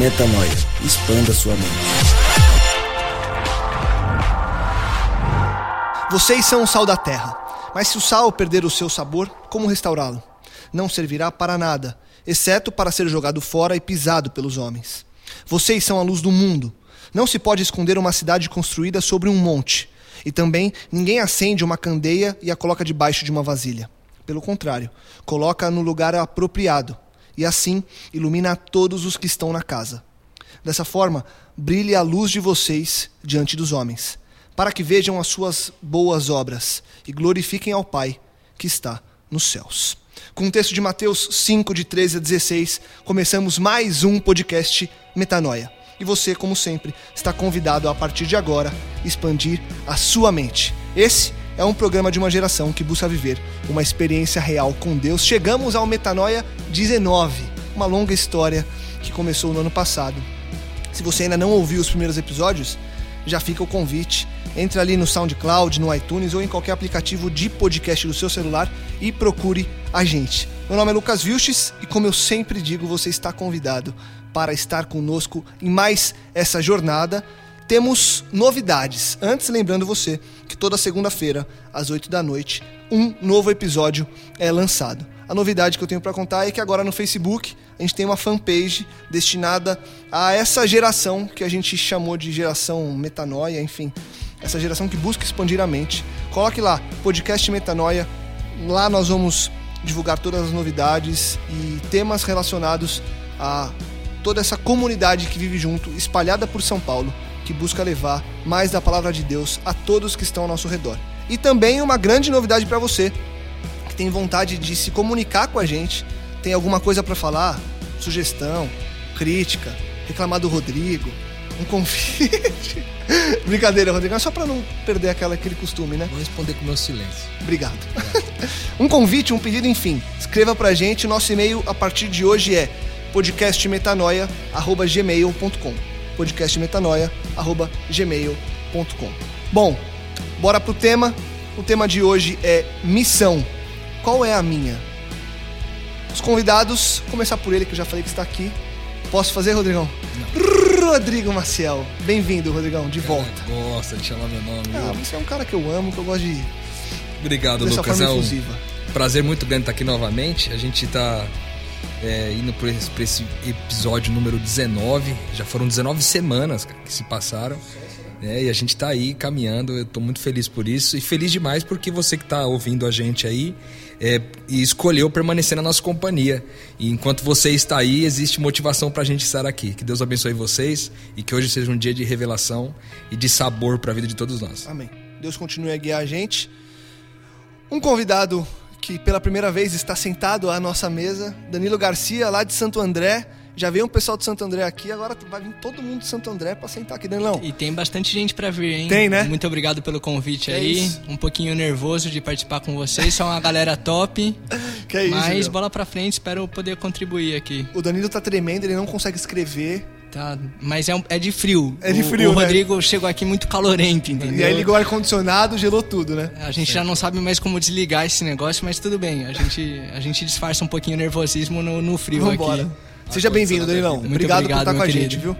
Metanoia. Expanda sua mente. Vocês são o sal da terra. Mas se o sal perder o seu sabor, como restaurá-lo? Não servirá para nada, exceto para ser jogado fora e pisado pelos homens. Vocês são a luz do mundo. Não se pode esconder uma cidade construída sobre um monte. E também ninguém acende uma candeia e a coloca debaixo de uma vasilha. Pelo contrário, coloca no lugar apropriado e assim ilumina a todos os que estão na casa. Dessa forma, brilhe a luz de vocês diante dos homens, para que vejam as suas boas obras e glorifiquem ao Pai que está nos céus. Com o texto de Mateus 5, de 13 a 16, começamos mais um podcast Metanoia. E você, como sempre, está convidado a, a partir de agora expandir a sua mente. Esse é um programa de uma geração que busca viver uma experiência real com Deus. Chegamos ao Metanoia 19, uma longa história que começou no ano passado. Se você ainda não ouviu os primeiros episódios, já fica o convite. Entre ali no SoundCloud, no iTunes ou em qualquer aplicativo de podcast do seu celular e procure a gente. Meu nome é Lucas Vilches e, como eu sempre digo, você está convidado para estar conosco em mais essa jornada temos novidades. Antes, lembrando você que toda segunda-feira, às 8 da noite, um novo episódio é lançado. A novidade que eu tenho para contar é que agora no Facebook a gente tem uma fanpage destinada a essa geração que a gente chamou de geração metanoia, enfim, essa geração que busca expandir a mente. Coloque lá, podcast Metanoia. Lá nós vamos divulgar todas as novidades e temas relacionados a toda essa comunidade que vive junto, espalhada por São Paulo que busca levar mais da palavra de Deus a todos que estão ao nosso redor. E também uma grande novidade para você que tem vontade de se comunicar com a gente, tem alguma coisa para falar, sugestão, crítica, reclamar do Rodrigo, um convite. Brincadeira, Rodrigo, é só para não perder aquela, aquele costume, né? Vou responder com meu silêncio. Obrigado. um convite, um pedido, enfim. Escreva pra gente. Nosso e-mail a partir de hoje é podcastmetanoia.gmail.com podcastmetanoia@gmail.com. Bom, bora pro tema. O tema de hoje é missão. Qual é a minha? Os convidados, começar por ele que eu já falei que está aqui. Posso fazer, Rodrigão? Não. Rodrigo Maciel. Bem-vindo, Rodrigão, de Cara, volta. Gosta de chamar meu nome. Ah, você é um cara que eu amo, que eu gosto de Obrigado, Lucas. forma É um prazer muito grande estar aqui novamente. A gente está indo para esse, esse episódio número 19. Já foram 19 semanas cara, que se passaram. né? e a gente está aí caminhando. Eu estou muito feliz por isso. E feliz demais porque você que está ouvindo a gente aí é, e escolheu permanecer na nossa companhia. E enquanto você está aí, existe motivação para a gente estar aqui. Que Deus abençoe vocês e que hoje seja um dia de revelação e de sabor para a vida de todos nós. Amém. Deus continue a guiar a gente. Um convidado que pela primeira vez está sentado à nossa mesa, Danilo Garcia, lá de Santo André. Já veio um pessoal de Santo André aqui, agora vai vir todo mundo de Santo André para sentar aqui, Danilão. E tem bastante gente pra vir, hein? Tem, né? Muito obrigado pelo convite É aí. isso. Um pouquinho nervoso de participar com vocês. São uma galera top. Que é isso, mas meu. bola pra frente, espero poder contribuir aqui. O Danilo tá tremendo, ele não consegue escrever. Tá? Mas é, um- é de frio. É de O- frio, O, né? Rodrigo chegou aqui muito calorento, entendeu? E aí ligou o ar-condicionado, gelou tudo, né? A gente já não sabe mais como desligar esse negócio, mas tudo bem. A gente, a gente disfarça um pouquinho o nervosismo no, no frio Vambora. aqui. Seja bem-vindo, Danilão. Muito Obrigado, por obrigado, estar com a gente, viu?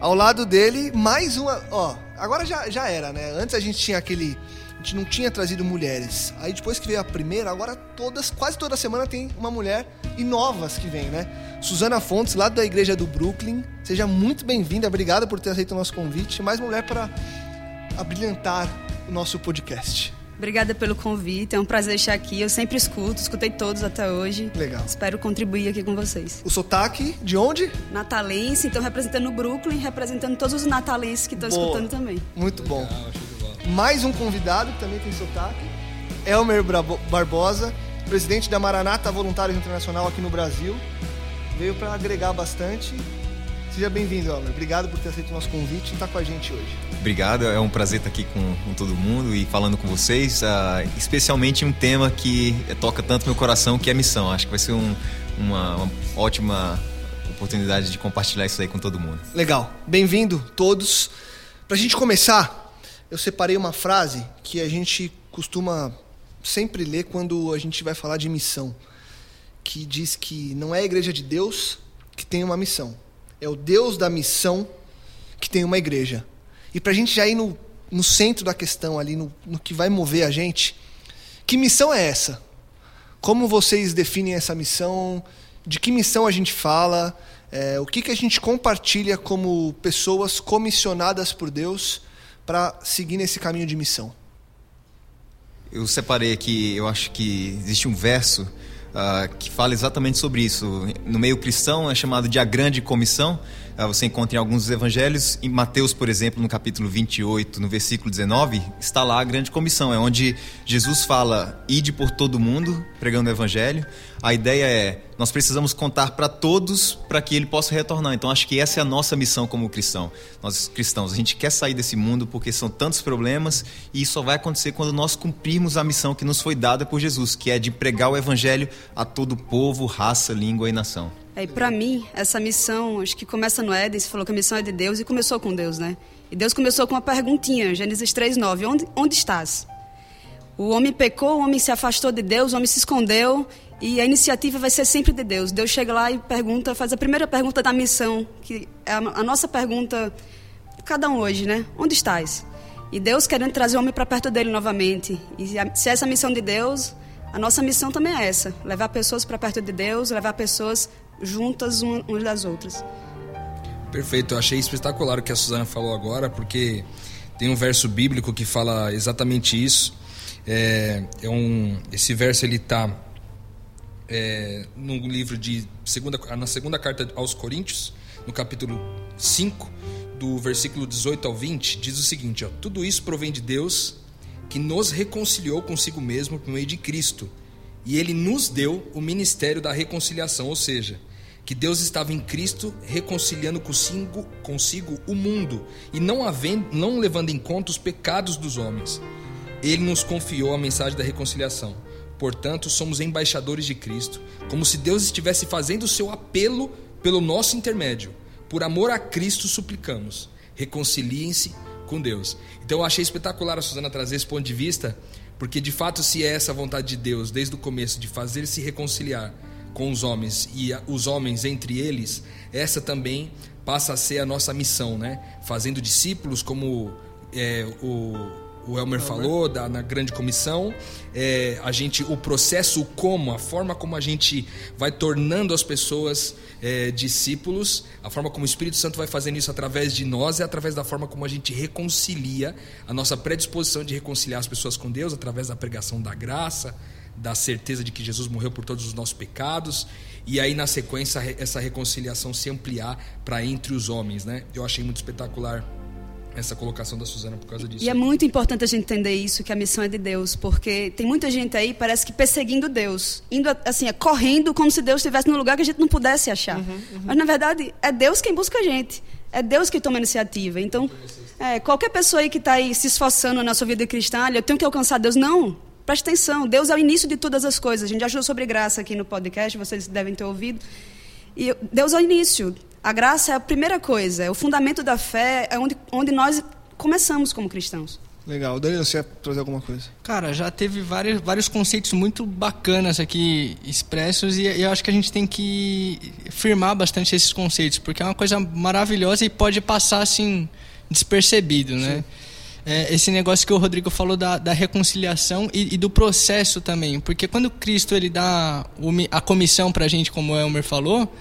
Ao lado dele, mais uma. Ó, agora já, já era, né? Antes a gente tinha aquele gente não tinha trazido mulheres. Aí depois que veio a primeira, agora todas, quase toda semana tem uma mulher e novas que vem, né? Suzana Fontes, lá da igreja do Brooklyn. Seja muito bem-vinda, obrigada por ter aceito o nosso convite. Mais mulher para abrilhantar o nosso podcast. Obrigada pelo convite, é um prazer estar aqui. Eu sempre escuto, escutei todos até hoje. Legal. Espero contribuir aqui com vocês. O sotaque de onde? Natalense, então representando o Brooklyn, representando todos os natalenses que estão escutando também. Muito bom. Mais um convidado que também tem sotaque. Elmer Barbosa, presidente da Maranata Voluntários Internacional aqui no Brasil. Veio para agregar bastante Seja bem-vindo, Elmer. Obrigado por ter aceito o nosso convite e estar com a gente hoje. Obrigado, é um prazer estar aqui com, com todo mundo e falando com vocês, uh, especialmente um tema que toca tanto meu coração, que é a missão. Acho que vai ser um, uma, uma ótima oportunidade de compartilhar isso aí com todo mundo. Legal. Bem-vindo todos. Para a gente começar, eu separei uma frase que a gente costuma sempre ler quando a gente vai falar de missão, que diz que não é a igreja de Deus que tem uma missão é o Deus da missão que tem uma igreja. E para a gente já ir no, no centro da questão, ali, no, no que vai mover a gente, que missão é essa? Como vocês definem essa missão? De que missão a gente fala? É, o que, que a gente compartilha como pessoas comissionadas por Deus para seguir nesse caminho de missão? Eu separei aqui, eu acho que existe um verso uh, que fala exatamente sobre isso. No meio cristão é chamado de a grande comissão. Uh, você encontra em alguns evangelhos, em Mateus, por exemplo, no capítulo 28, no versículo 19, está lá a grande comissão. É onde Jesus fala: ide por todo mundo, pregando o evangelho. A ideia é: nós precisamos contar para todos para que ele possa retornar. Então, acho que essa é a nossa missão como cristão. Nós cristãos, a gente quer sair desse mundo porque são tantos problemas e isso só vai acontecer quando nós cumprirmos a missão que nos foi dada por Jesus, que é de pregar o evangelho a todo povo, raça, língua e nação. É, para mim, essa missão, acho que começa no Éden, você falou que a missão é de Deus e começou com Deus, né? E Deus começou com uma perguntinha, Gênesis 3:9, onde onde estás? O homem pecou, o homem se afastou de Deus, o homem se escondeu e a iniciativa vai ser sempre de Deus. Deus chega lá e pergunta, faz a primeira pergunta da missão, que é a, a nossa pergunta cada um hoje, né? Onde estás? E Deus querendo trazer o homem para perto dele novamente. E se essa é a missão de Deus, a nossa missão também é essa: levar pessoas para perto de Deus, levar pessoas juntas umas das outras. Perfeito, eu achei espetacular o que a Suzana falou agora, porque tem um verso bíblico que fala exatamente isso. É, é um, esse verso ele está é, no livro de segunda, na segunda carta aos Coríntios, no capítulo 5, do versículo 18 ao 20, diz o seguinte: ó, tudo isso provém de Deus que nos reconciliou consigo mesmo por meio de Cristo e ele nos deu o ministério da reconciliação, ou seja, que Deus estava em Cristo reconciliando consigo, consigo o mundo e não, havendo, não levando em conta os pecados dos homens. Ele nos confiou a mensagem da reconciliação. Portanto, somos embaixadores de Cristo, como se Deus estivesse fazendo o seu apelo pelo nosso intermédio. Por amor a Cristo, suplicamos: reconciliem-se com Deus. Então, eu achei espetacular a Suzana trazer esse ponto de vista porque de fato, se é essa vontade de Deus desde o começo de fazer se reconciliar com os homens e os homens entre eles, essa também passa a ser a nossa missão, né? Fazendo discípulos como é, o o Elmer falou da, na grande comissão, é, a gente, o processo, o como, a forma como a gente vai tornando as pessoas é, discípulos, a forma como o Espírito Santo vai fazendo isso através de nós é através da forma como a gente reconcilia a nossa predisposição de reconciliar as pessoas com Deus através da pregação da graça, da certeza de que Jesus morreu por todos os nossos pecados e aí na sequência essa reconciliação se ampliar para entre os homens, né? Eu achei muito espetacular essa colocação da Suzana por causa disso. E é muito importante a gente entender isso, que a missão é de Deus, porque tem muita gente aí, parece que perseguindo Deus, indo assim, é, correndo como se Deus estivesse num lugar que a gente não pudesse achar. Uhum, uhum. Mas na verdade é Deus quem busca a gente, é Deus que toma a iniciativa. Então, é, qualquer pessoa aí que está aí se esforçando na sua vida cristã, eu tenho que alcançar Deus, não. Preste atenção, Deus é o início de todas as coisas. A gente já achou sobre graça aqui no podcast, vocês devem ter ouvido. E Deus é o início. A graça é a primeira coisa, é o fundamento da fé, é onde, onde nós começamos como cristãos. Legal. Danilo, você ia trazer alguma coisa? Cara, já teve vários, vários conceitos muito bacanas aqui expressos e, e eu acho que a gente tem que firmar bastante esses conceitos, porque é uma coisa maravilhosa e pode passar assim despercebido, né? é, esse negócio que o Rodrigo falou da, da reconciliação e, e, do processo também. Porque quando Cristo ele dá a comissão para a gente, como o Elmer falou,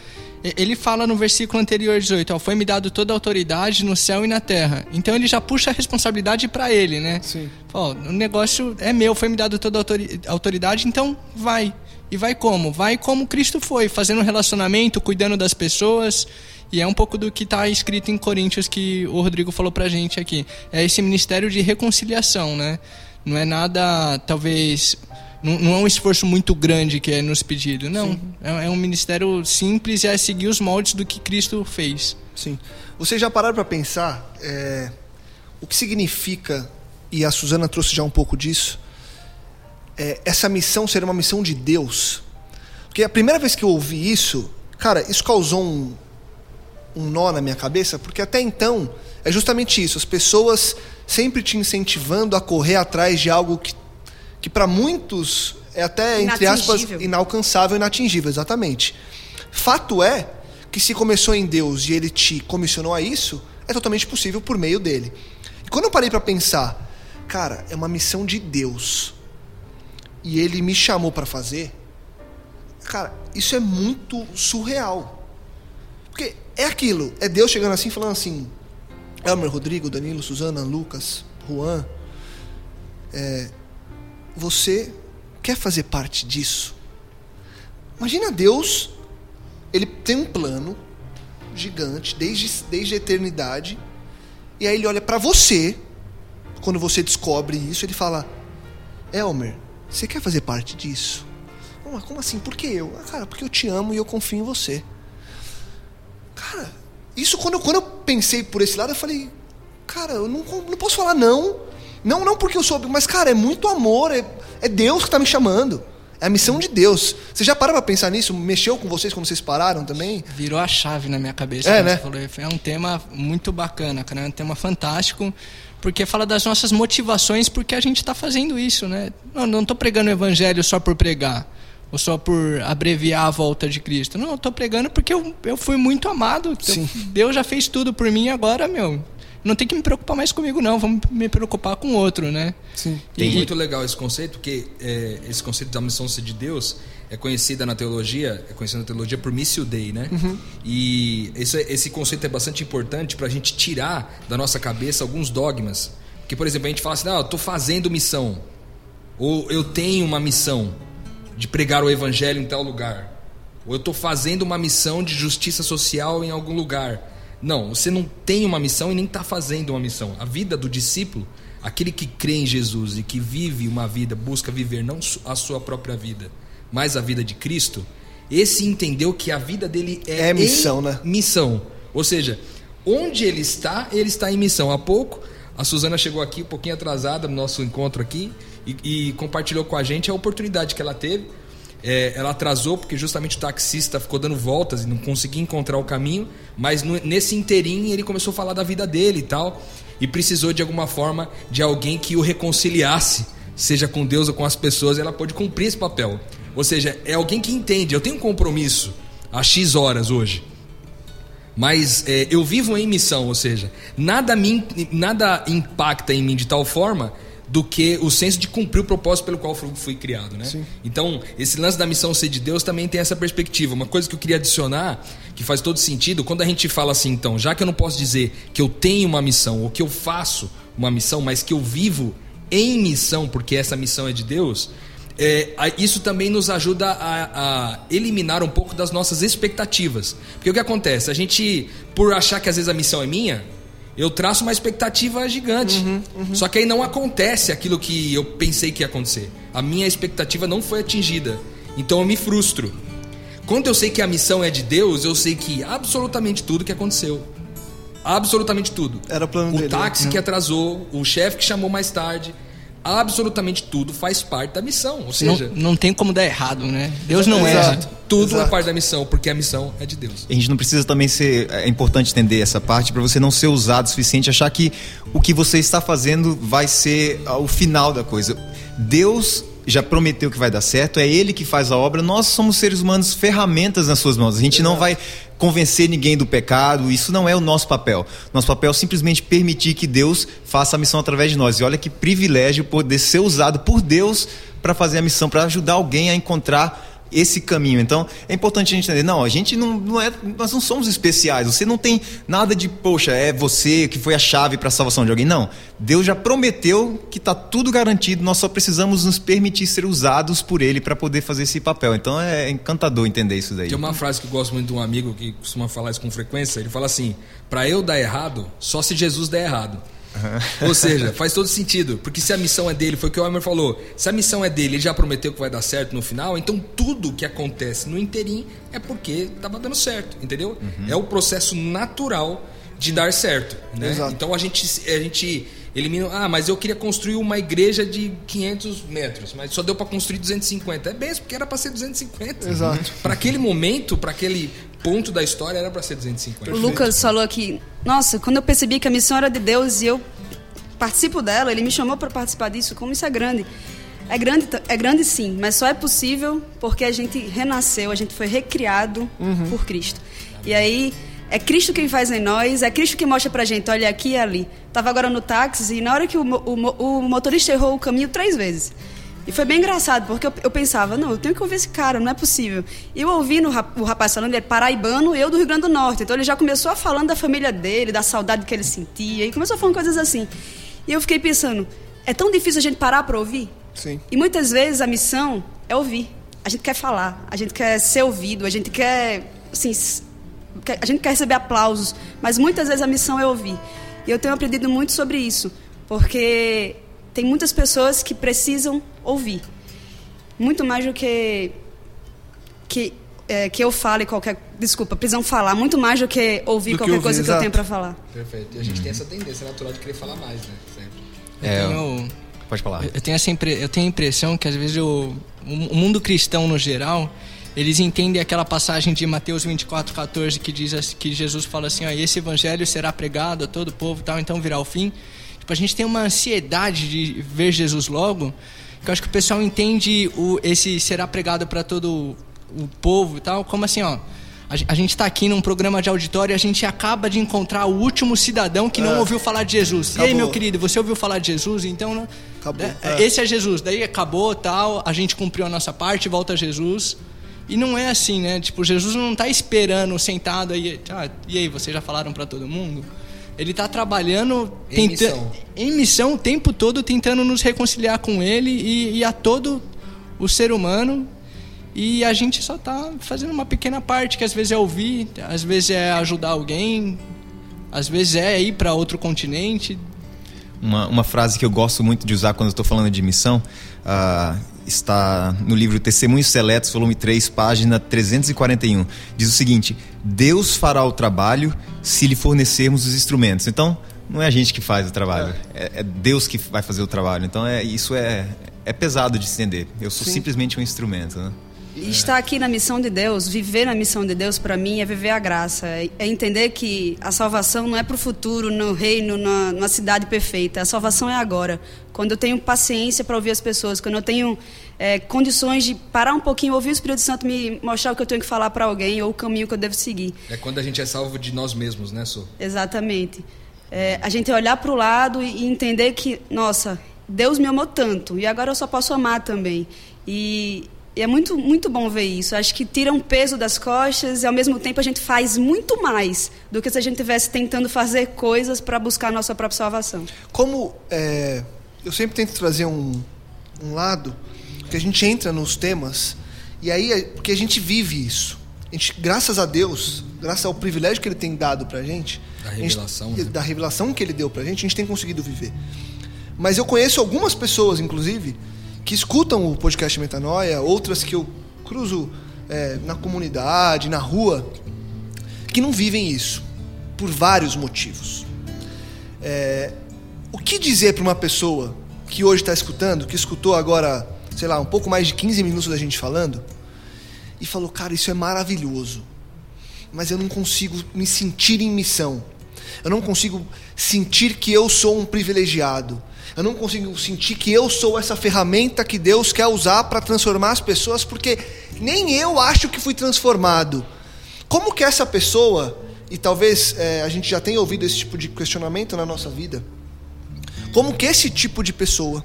ele fala no versículo anterior 18, ó, foi me dado toda a autoridade no céu e na terra. Então ele já puxa a responsabilidade para ele, né? Sim. Ó, o negócio é meu, foi me dado toda a autoridade, então vai. E vai como? Vai como Cristo foi, fazendo um relacionamento, cuidando das pessoas. E é um pouco do que está escrito em Coríntios que o Rodrigo falou pra gente aqui. É esse ministério de reconciliação, né? Não é nada, talvez. Não, não é um esforço muito grande que é nos pedido. Não. É, é, um ministério simples e é seguir os moldes do que Cristo fez. Sim. Vocês já pararam para pensar é, o que significa, e a Suzana trouxe já um pouco disso, é, essa missão ser uma missão de Deus. Porque a primeira vez que eu ouvi isso, cara, isso causou um, um nó na minha cabeça, porque até então é justamente isso. As pessoas sempre te incentivando a correr atrás de algo que, que para muitos é até, entre aspas, inalcançável, inatingível, exatamente. Fato é que se começou em Deus e ele te comissionou a isso, é totalmente possível por meio dele. E quando eu parei para pensar, cara, é uma missão de Deus e ele me chamou para fazer, cara, isso é muito surreal. Porque é aquilo, é Deus chegando assim falando assim: Elmer, Rodrigo, Danilo, Suzana, Lucas, Juan, é, você quer fazer parte disso? Imagina Deus, ele tem um plano gigante desde, desde a eternidade, e aí ele olha para você, quando você descobre isso, ele fala: Elmer, você quer fazer parte disso? Como, assim? Por que eu? Ah, cara, porque eu te amo e eu confio em você. Cara, isso quando eu, quando eu pensei por esse lado, eu falei, cara, eu não, não posso falar não. Não, não porque eu soube, mas, cara, é muito amor, é, é Deus que está me chamando. É a missão de Deus. Você já parou para pensar nisso? Mexeu com vocês quando vocês pararam também? Virou a chave na minha cabeça. É, né? É um tema muito bacana, cara. É um tema fantástico porque fala das nossas motivações porque a gente está fazendo isso, né? Não, não estou pregando o evangelho só por pregar ou só por abreviar a volta de Cristo. Não, eu estou pregando porque eu, eu fui muito amado. Sim. Deus já fez tudo por mim agora, meu. Não tem que me preocupar mais comigo, não. Vamos me preocupar com o outro, né? Sim. Tem e, muito legal esse conceito, porque é, esse conceito da missão ser de Deus é conhecida na teologia, é conhecida na teologia por missio dei, né? Uhum. E esse, esse conceito é bastante importante para a gente tirar da nossa cabeça alguns dogmas. Que, por exemplo, a gente fala assim, ah, eu estou fazendo missão. Ou eu tenho uma missão de pregar o evangelho em tal lugar. Ou eu estou fazendo uma missão de justiça social em algum lugar. Não, você não tem uma missão e nem está fazendo uma missão. A vida do discípulo, aquele que crê em Jesus e que vive uma vida, busca viver não a sua própria vida, mais a vida de Cristo, esse entendeu que a vida dele é, é missão, né? Missão. Ou seja, onde ele está, ele está em missão. Há pouco, a Suzana chegou aqui um pouquinho atrasada no nosso encontro aqui e, e compartilhou com a gente a oportunidade que ela teve. É, ela atrasou porque justamente o taxista ficou dando voltas e não conseguia encontrar o caminho, mas no, nesse interim ele começou a falar da vida dele e tal, e precisou de alguma forma de alguém que o reconciliasse, seja com Deus ou com as pessoas, ela pôde cumprir esse papel. Ou seja, é alguém que entende. Eu tenho um compromisso a X horas hoje. Mas é, eu vivo em missão, ou seja, nada, me, nada impacta em mim de tal forma do que o senso de cumprir o propósito pelo qual fui criado, né? Sim. Então, esse lance da missão ser de Deus também tem essa perspectiva. Uma coisa que eu queria adicionar, que faz todo sentido, quando a gente fala assim, então, já que eu não posso dizer que eu tenho uma missão ou que eu faço uma missão, mas que eu vivo em missão, porque essa missão é de Deus, é, isso também nos ajuda a, a, eliminar um pouco das nossas expectativas. Porque o que acontece? A gente, por achar que às vezes a missão é minha, eu traço uma expectativa gigante. Uhum, uhum. Só que aí não acontece aquilo que eu pensei que ia acontecer. A minha expectativa não foi atingida. Então eu me frustro. Quando eu sei que a missão é de Deus, eu sei que absolutamente tudo que aconteceu. Absolutamente tudo. Era o plano o dele. O táxi né? que atrasou, o chefe que chamou mais tarde, absolutamente tudo faz parte da missão. Ou seja, não, não tem como dar errado, né? Deus não é. Tudo Exato. é parte da missão, porque a missão é de Deus. A gente não precisa também ser. É importante entender essa parte para você não ser usado o suficiente, achar que o que você está fazendo vai ser o final da coisa. Deus já prometeu que vai dar certo, é Ele que faz a obra. Nós somos seres humanos, ferramentas nas suas mãos. A gente não vai convencer ninguém do pecado, isso não é o nosso papel. Nosso papel é simplesmente permitir que Deus faça a missão através de nós. E olha que privilégio poder ser usado por Deus para fazer a missão, para ajudar alguém a encontrar esse caminho. Então, é importante a gente entender, não, a gente não, não é, nós não somos especiais. Você não tem nada de, poxa, é você que foi a chave para a salvação de alguém. Não. Deus já prometeu que está tudo garantido, nós só precisamos nos permitir ser usados por ele para poder fazer esse papel. Então, é encantador entender isso daí. Tem uma frase que eu gosto muito de um amigo que costuma falar isso com frequência, ele fala assim: "Para eu dar errado, só se Jesus der errado". Uhum. Ou seja, faz todo sentido. Porque se a missão é dele, foi o que o Homer falou. Se a missão é dele, ele já prometeu que vai dar certo no final, então tudo que acontece no interim é porque estava dando certo, entendeu? Uhum. É o processo natural de dar certo. Né? Então a gente, a gente elimina. Ah, mas eu queria construir uma igreja de 500 metros, mas só deu para construir 250. É bem, porque era para ser 250. Exato. Para aquele momento, para aquele ponto da história, era para ser 250. O Lucas falou aqui, nossa, quando eu percebi que a missão era de Deus e eu participo dela, ele me chamou para participar disso, como isso é grande. É grande, é grande sim, mas só é possível porque a gente renasceu, a gente foi recriado uhum. por Cristo. E aí é Cristo quem faz em nós, é Cristo que mostra pra gente, olha aqui e ali. Tava agora no táxi e na hora que o, o, o motorista errou o caminho três vezes. E foi bem engraçado, porque eu, eu, pensava, não, eu tenho que ouvir esse cara, não é possível. E eu ouvi no, o rapaz falando, ele é paraibano, eu do Rio Grande do Norte. Então ele já começou a falando da família dele, da saudade que ele sentia, e começou a falar coisas assim. E eu fiquei pensando, é tão difícil a gente parar para ouvir? Sim. E muitas vezes a missão é ouvir. A gente quer falar, a gente quer ser ouvido, a gente quer, assim, a gente quer receber aplausos, mas muitas vezes a missão é ouvir. E eu tenho aprendido muito sobre isso, porque tem muitas pessoas que precisam ouvir. Muito mais do que que é, que eu fale qualquer. Desculpa, precisam falar muito mais do que ouvir do qualquer que ouvir, coisa exato. que eu tenho para falar. Perfeito. E a gente tem essa tendência natural de querer falar mais, né? Sempre. É, eu tenho, pode falar. Eu tenho, essa impre, eu tenho a impressão que às vezes o, o mundo cristão no geral eles entendem aquela passagem de Mateus 24, 14 que diz que Jesus fala assim: ó, esse evangelho será pregado a todo o povo, tal, então virá o fim. Tipo, a gente tem uma ansiedade de ver Jesus logo, que eu acho que o pessoal entende o, esse será pregado para todo o povo e tal, como assim, ó. A gente está aqui num programa de auditório e a gente acaba de encontrar o último cidadão que não é. ouviu falar de Jesus. Acabou. E aí, meu querido, você ouviu falar de Jesus? Então, né? acabou. É, é. Esse é Jesus. Daí acabou, tal, a gente cumpriu a nossa parte, volta a Jesus. E não é assim, né? Tipo, Jesus não está esperando sentado aí. Ah, e aí, vocês já falaram para todo mundo? Ele está trabalhando em, missão. em missão o tempo todo, tentando nos reconciliar com Ele e, e a todo o ser humano. E a gente só está fazendo uma pequena parte, que às vezes é ouvir, às vezes é ajudar alguém, às vezes é ir para outro continente. Uma, uma frase que eu gosto muito de usar quando estou falando de missão, uh, está no livro Testemunhos Seletos, volume 3, página 341. Diz o seguinte: Deus fará o trabalho se lhe fornecermos os instrumentos. Então, não é a gente que faz o trabalho, é, é Deus que vai fazer o trabalho. Então, é, isso é, é pesado de entender. Eu sou Sim. simplesmente um instrumento. Né? Estar aqui na missão de Deus, viver na missão de Deus, para mim, é viver a graça. É entender que a salvação não é para o futuro, no reino, na, numa cidade perfeita. A salvação é agora. Quando eu tenho paciência para ouvir as pessoas, quando eu tenho é, condições de parar um pouquinho, ouvir o Espírito Santo me mostrar o que eu tenho que falar para alguém ou o caminho que eu devo seguir. É quando a gente é salvo de nós mesmos, né, Su? Exatamente. É, a gente olhar para o lado e entender que, nossa, Deus me amou tanto e agora eu só posso amar também. E e é muito, muito bom ver isso. Acho que tira um peso das costas e, ao mesmo tempo, a gente faz muito mais do que se a gente estivesse tentando fazer coisas para buscar a nossa própria salvação. Como é, eu sempre tento trazer um, um lado que a gente entra nos temas e aí é, porque a gente vive isso. A gente, graças a Deus, graças ao privilégio que Ele tem dado para a gente, da revelação, gente, né? da revelação que Ele deu para a gente, a gente tem conseguido viver. Mas eu conheço algumas pessoas, inclusive, que escutam o podcast Metanoia, outras que eu cruzo é, na comunidade, na rua, que não vivem isso, por vários motivos. É, o que dizer para uma pessoa que hoje está escutando, que escutou agora, sei lá, um pouco mais de 15 minutos da gente falando, e falou, cara, isso é maravilhoso, mas eu não consigo me sentir em missão. Eu não consigo sentir que eu sou um privilegiado. Eu não consigo sentir que eu sou essa ferramenta que Deus quer usar para transformar as pessoas, porque nem eu acho que fui transformado. Como que essa pessoa, e talvez é, a gente já tenha ouvido esse tipo de questionamento na nossa vida, como que esse tipo de pessoa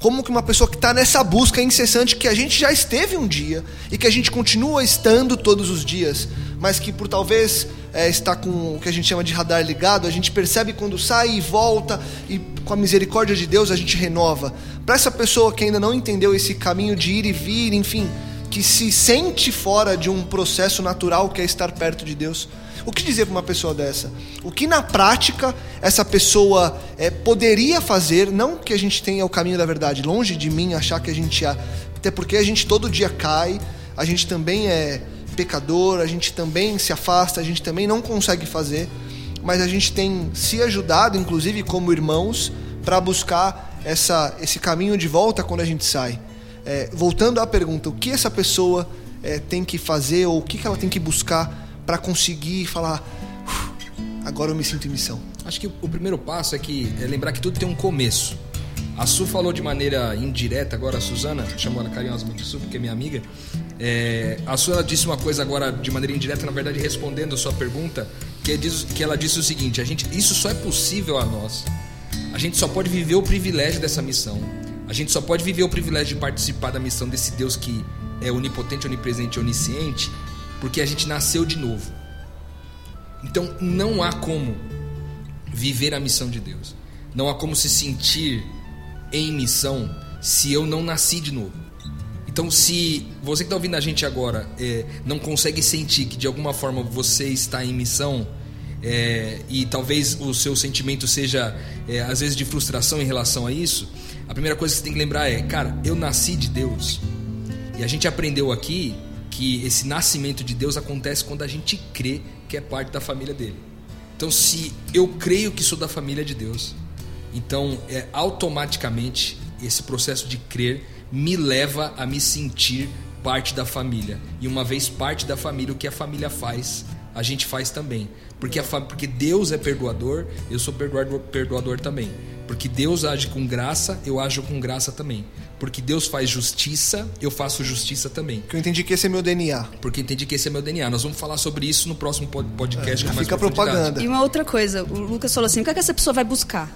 como que uma pessoa que está nessa busca incessante que a gente já esteve um dia e que a gente continua estando todos os dias, mas que por talvez é, estar com o que a gente chama de radar ligado, a gente percebe quando sai e volta e com a misericórdia de Deus a gente renova. Para essa pessoa que ainda não entendeu esse caminho de ir e vir, enfim, que se sente fora de um processo natural que é estar perto de Deus, o que dizer para uma pessoa dessa? O que na prática essa pessoa é, poderia fazer? Não que a gente tenha o caminho da verdade, longe de mim achar que a gente. Até porque a gente todo dia cai, a gente também é pecador, a gente também se afasta, a gente também não consegue fazer, mas a gente tem se ajudado, inclusive como irmãos, para buscar essa, esse caminho de volta quando a gente sai. É, voltando à pergunta, o que essa pessoa é, tem que fazer ou o que, que ela tem que buscar para conseguir falar, agora eu me sinto em missão? Acho que o primeiro passo é que é lembrar que tudo tem um começo. A Su falou de maneira indireta agora, a Suzana, chamou ela carinhosamente Su, porque é minha amiga. É, a Su ela disse uma coisa agora de maneira indireta, na verdade, respondendo a sua pergunta, que, diz, que ela disse o seguinte: a gente, isso só é possível a nós. A gente só pode viver o privilégio dessa missão. A gente só pode viver o privilégio de participar da missão desse Deus que é onipotente, onipresente e onisciente porque a gente nasceu de novo. Então não há como viver a missão de Deus. Não há como se sentir em missão se eu não nasci de novo. Então, se você que está ouvindo a gente agora é, não consegue sentir que de alguma forma você está em missão, é, e talvez o seu sentimento seja é, às vezes de frustração em relação a isso, a primeira coisa que você tem que lembrar é: cara, eu nasci de Deus. E a gente aprendeu aqui que esse nascimento de Deus acontece quando a gente crê que é parte da família dele. Então, se eu creio que sou da família de Deus, então é automaticamente esse processo de crer me leva a me sentir parte da família. E uma vez parte da família, o que a família faz, a gente faz também. Porque, a, porque Deus é perdoador, eu sou perdoador, perdoador também. Porque Deus age com graça, eu ajo com graça também. Porque Deus faz justiça, eu faço justiça também. Porque eu entendi que esse é meu DNA. Porque eu entendi que esse é meu DNA. Nós vamos falar sobre isso no próximo podcast. É, fica propaganda. E uma outra coisa, o Lucas falou assim: o que, é que essa pessoa vai buscar?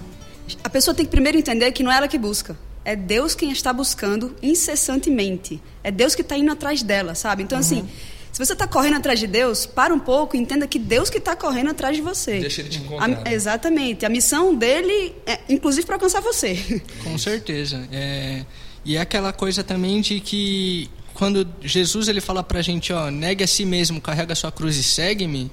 A pessoa tem que primeiro entender que não é ela que busca. É Deus quem está buscando incessantemente. É Deus que está indo atrás dela, sabe? Então, uhum. assim, se você está correndo atrás de Deus, para um pouco e entenda que Deus que está correndo atrás de você. Deixa ele te encontrar. A, exatamente. A missão dele é, inclusive, para alcançar você. Com certeza. É... E é aquela coisa também de que quando Jesus ele fala pra gente, ó, negue a si mesmo, carrega a sua cruz e segue-me.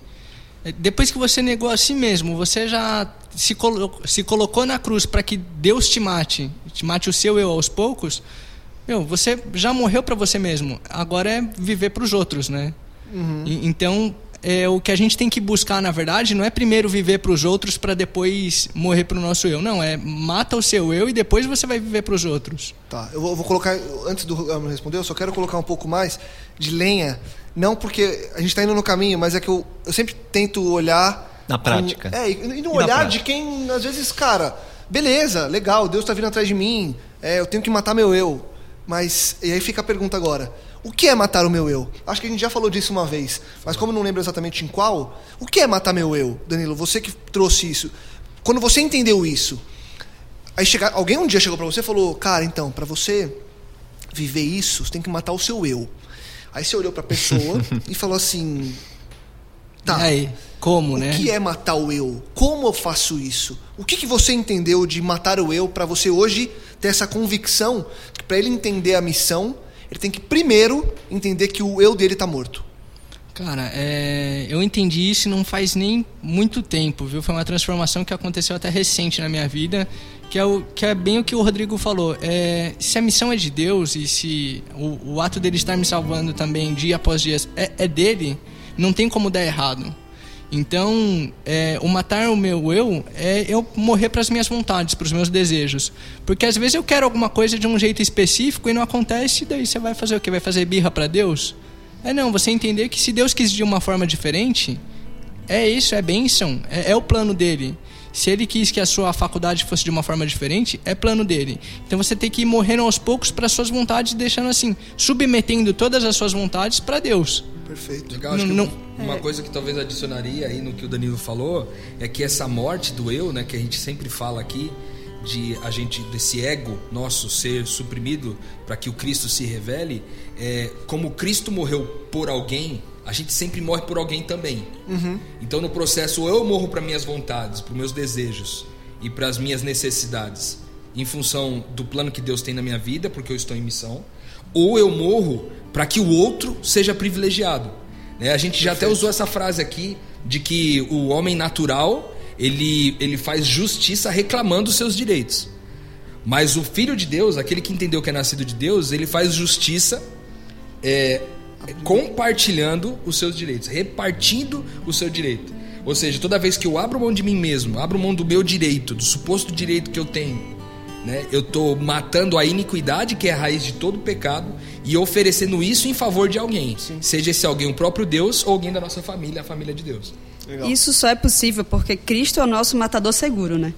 É, depois que você negou a si mesmo, você já se, colo se colocou na cruz para que Deus te mate, te mate o seu eu aos poucos. Meu, você já morreu para você mesmo. Agora é viver para os outros, né? Uhum. E, então é, o que a gente tem que buscar, na verdade, não é primeiro viver para os outros para depois morrer para o nosso eu. Não, é mata o seu eu e depois você vai viver para os outros. Tá, eu vou, vou, colocar, antes do Ramo responder, eu só quero colocar um pouco mais de lenha. Não porque a gente está indo no caminho, mas é que eu, eu sempre tento olhar. Na prática. Com, é, e no e olhar de quem, às vezes, cara, beleza, legal, Deus está vindo atrás de mim, é, eu tenho que matar meu eu. Mas, e aí fica a pergunta agora o que é matar o meu eu? Acho que a gente já falou disso uma vez, mas como não lembro exatamente em qual, o que é matar meu eu, Danilo? Você que trouxe isso. Quando você entendeu isso, aí chega, alguém um dia chegou para você e falou: "Cara, então, para você viver isso, você tem que matar o seu eu". Aí você olhou para a pessoa e falou assim: "Tá. E aí, como, o né? O que é matar o eu? Como eu faço isso? O que, que você entendeu de matar o eu para você hoje ter essa convicção que para ele entender a missão ele tem que primeiro entender que o eu dele está morto. Cara, é, eu entendi isso não faz nem muito tempo, viu? Foi uma transformação que aconteceu até recente na minha vida, que é, o, que é bem o que o Rodrigo falou. É, se a missão é de Deus e se o, o ato dele estar me salvando também dia após dia é, é dele, não tem como dar errado. Então, é, o matar o meu eu é eu morrer para as minhas vontades, para os meus desejos. Porque às vezes eu quero alguma coisa de um jeito específico e não acontece, daí você vai fazer o que? Vai fazer birra para Deus? É não, você entender que se Deus quis de uma forma diferente, é isso, é bênção, é, é o plano dele. Se ele quis que a sua faculdade fosse de uma forma diferente, é plano dele. Então você tem que ir morrendo aos poucos para suas vontades, deixando assim, submetendo todas as suas vontades para Deus. Perfeito. Legal, acho Não- que não- uma coisa que talvez adicionaria aí no que o Danilo falou é que essa morte do eu, né, que a gente sempre fala aqui, de a gente desse ego nosso ser suprimido para que o Cristo se revele, é, como Cristo morreu por alguém, a gente sempre morre por alguém também. Então no processo eu morro para minhas vontades, para meus desejos e para as minhas necessidades, em função do plano que Deus tem na minha vida, porque eu estou em missão, ou eu morro para que o outro seja privilegiado. Né? A gente já até usou essa frase aqui de que o homem natural ele, ele faz justiça reclamando os seus direitos. Mas o filho de Deus, aquele que entendeu que é nascido de Deus, ele faz justiça é, compartilhando os seus direitos, repartindo o seu direito. Ou seja, toda vez que eu abro mão de mim mesmo, abro mão do meu direito, do suposto direito que eu tenho, né, eu estou matando a iniquidade, que é a raiz de todo pecado, e oferecendo isso em favor de alguém. Seja esse alguém o próprio Deus ou alguém da nossa família, a família de Deus. Isso só é possível porque Cristo é o nosso matador seguro, né?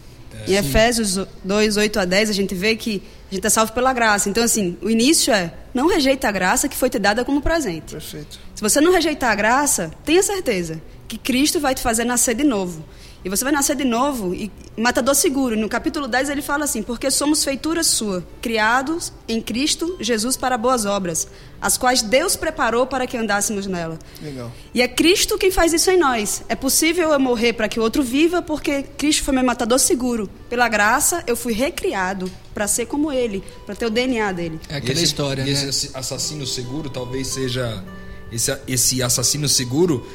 É, em Efésios 2, 8 a 10, a gente vê que a gente é salvo pela graça. Então, assim, o início é não rejeita a graça que foi te dada como presente. Perfeito. Se você não rejeitar a graça, tenha certeza que Cristo vai te fazer nascer de novo. E você vai nascer de novo e matador seguro. No capítulo 10 ele fala assim: "Porque somos feitura sua, criados em Cristo Jesus para boas obras, as quais Deus preparou para que andássemos nela." Legal. E é Cristo quem faz isso em nós. É possível eu morrer para que o outro viva, porque Cristo foi meu matador seguro. Pela graça, eu fui recriado para ser como Ele, para ter o DNA dele. É aquela esse, história, e né? Esse assassino seguro talvez seja. Esse, esse assassino seguro,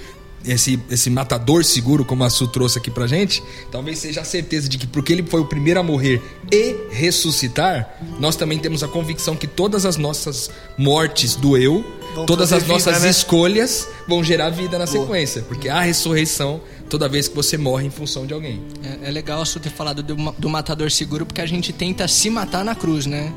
esse, esse matador seguro, como a Su trouxe aqui pra gente, talvez seja a certeza de que porque ele foi o primeiro a morrer e ressuscitar, nós também temos a convicção que todas as nossas mortes do eu, Vão todas as nossas vida, né? escolhas vão gerar vida na sequência. Porque há ressurreição toda vez que você morre em função de alguém. É, é legal a Su ter falado do, do matador seguro porque a gente tenta se matar na cruz, né?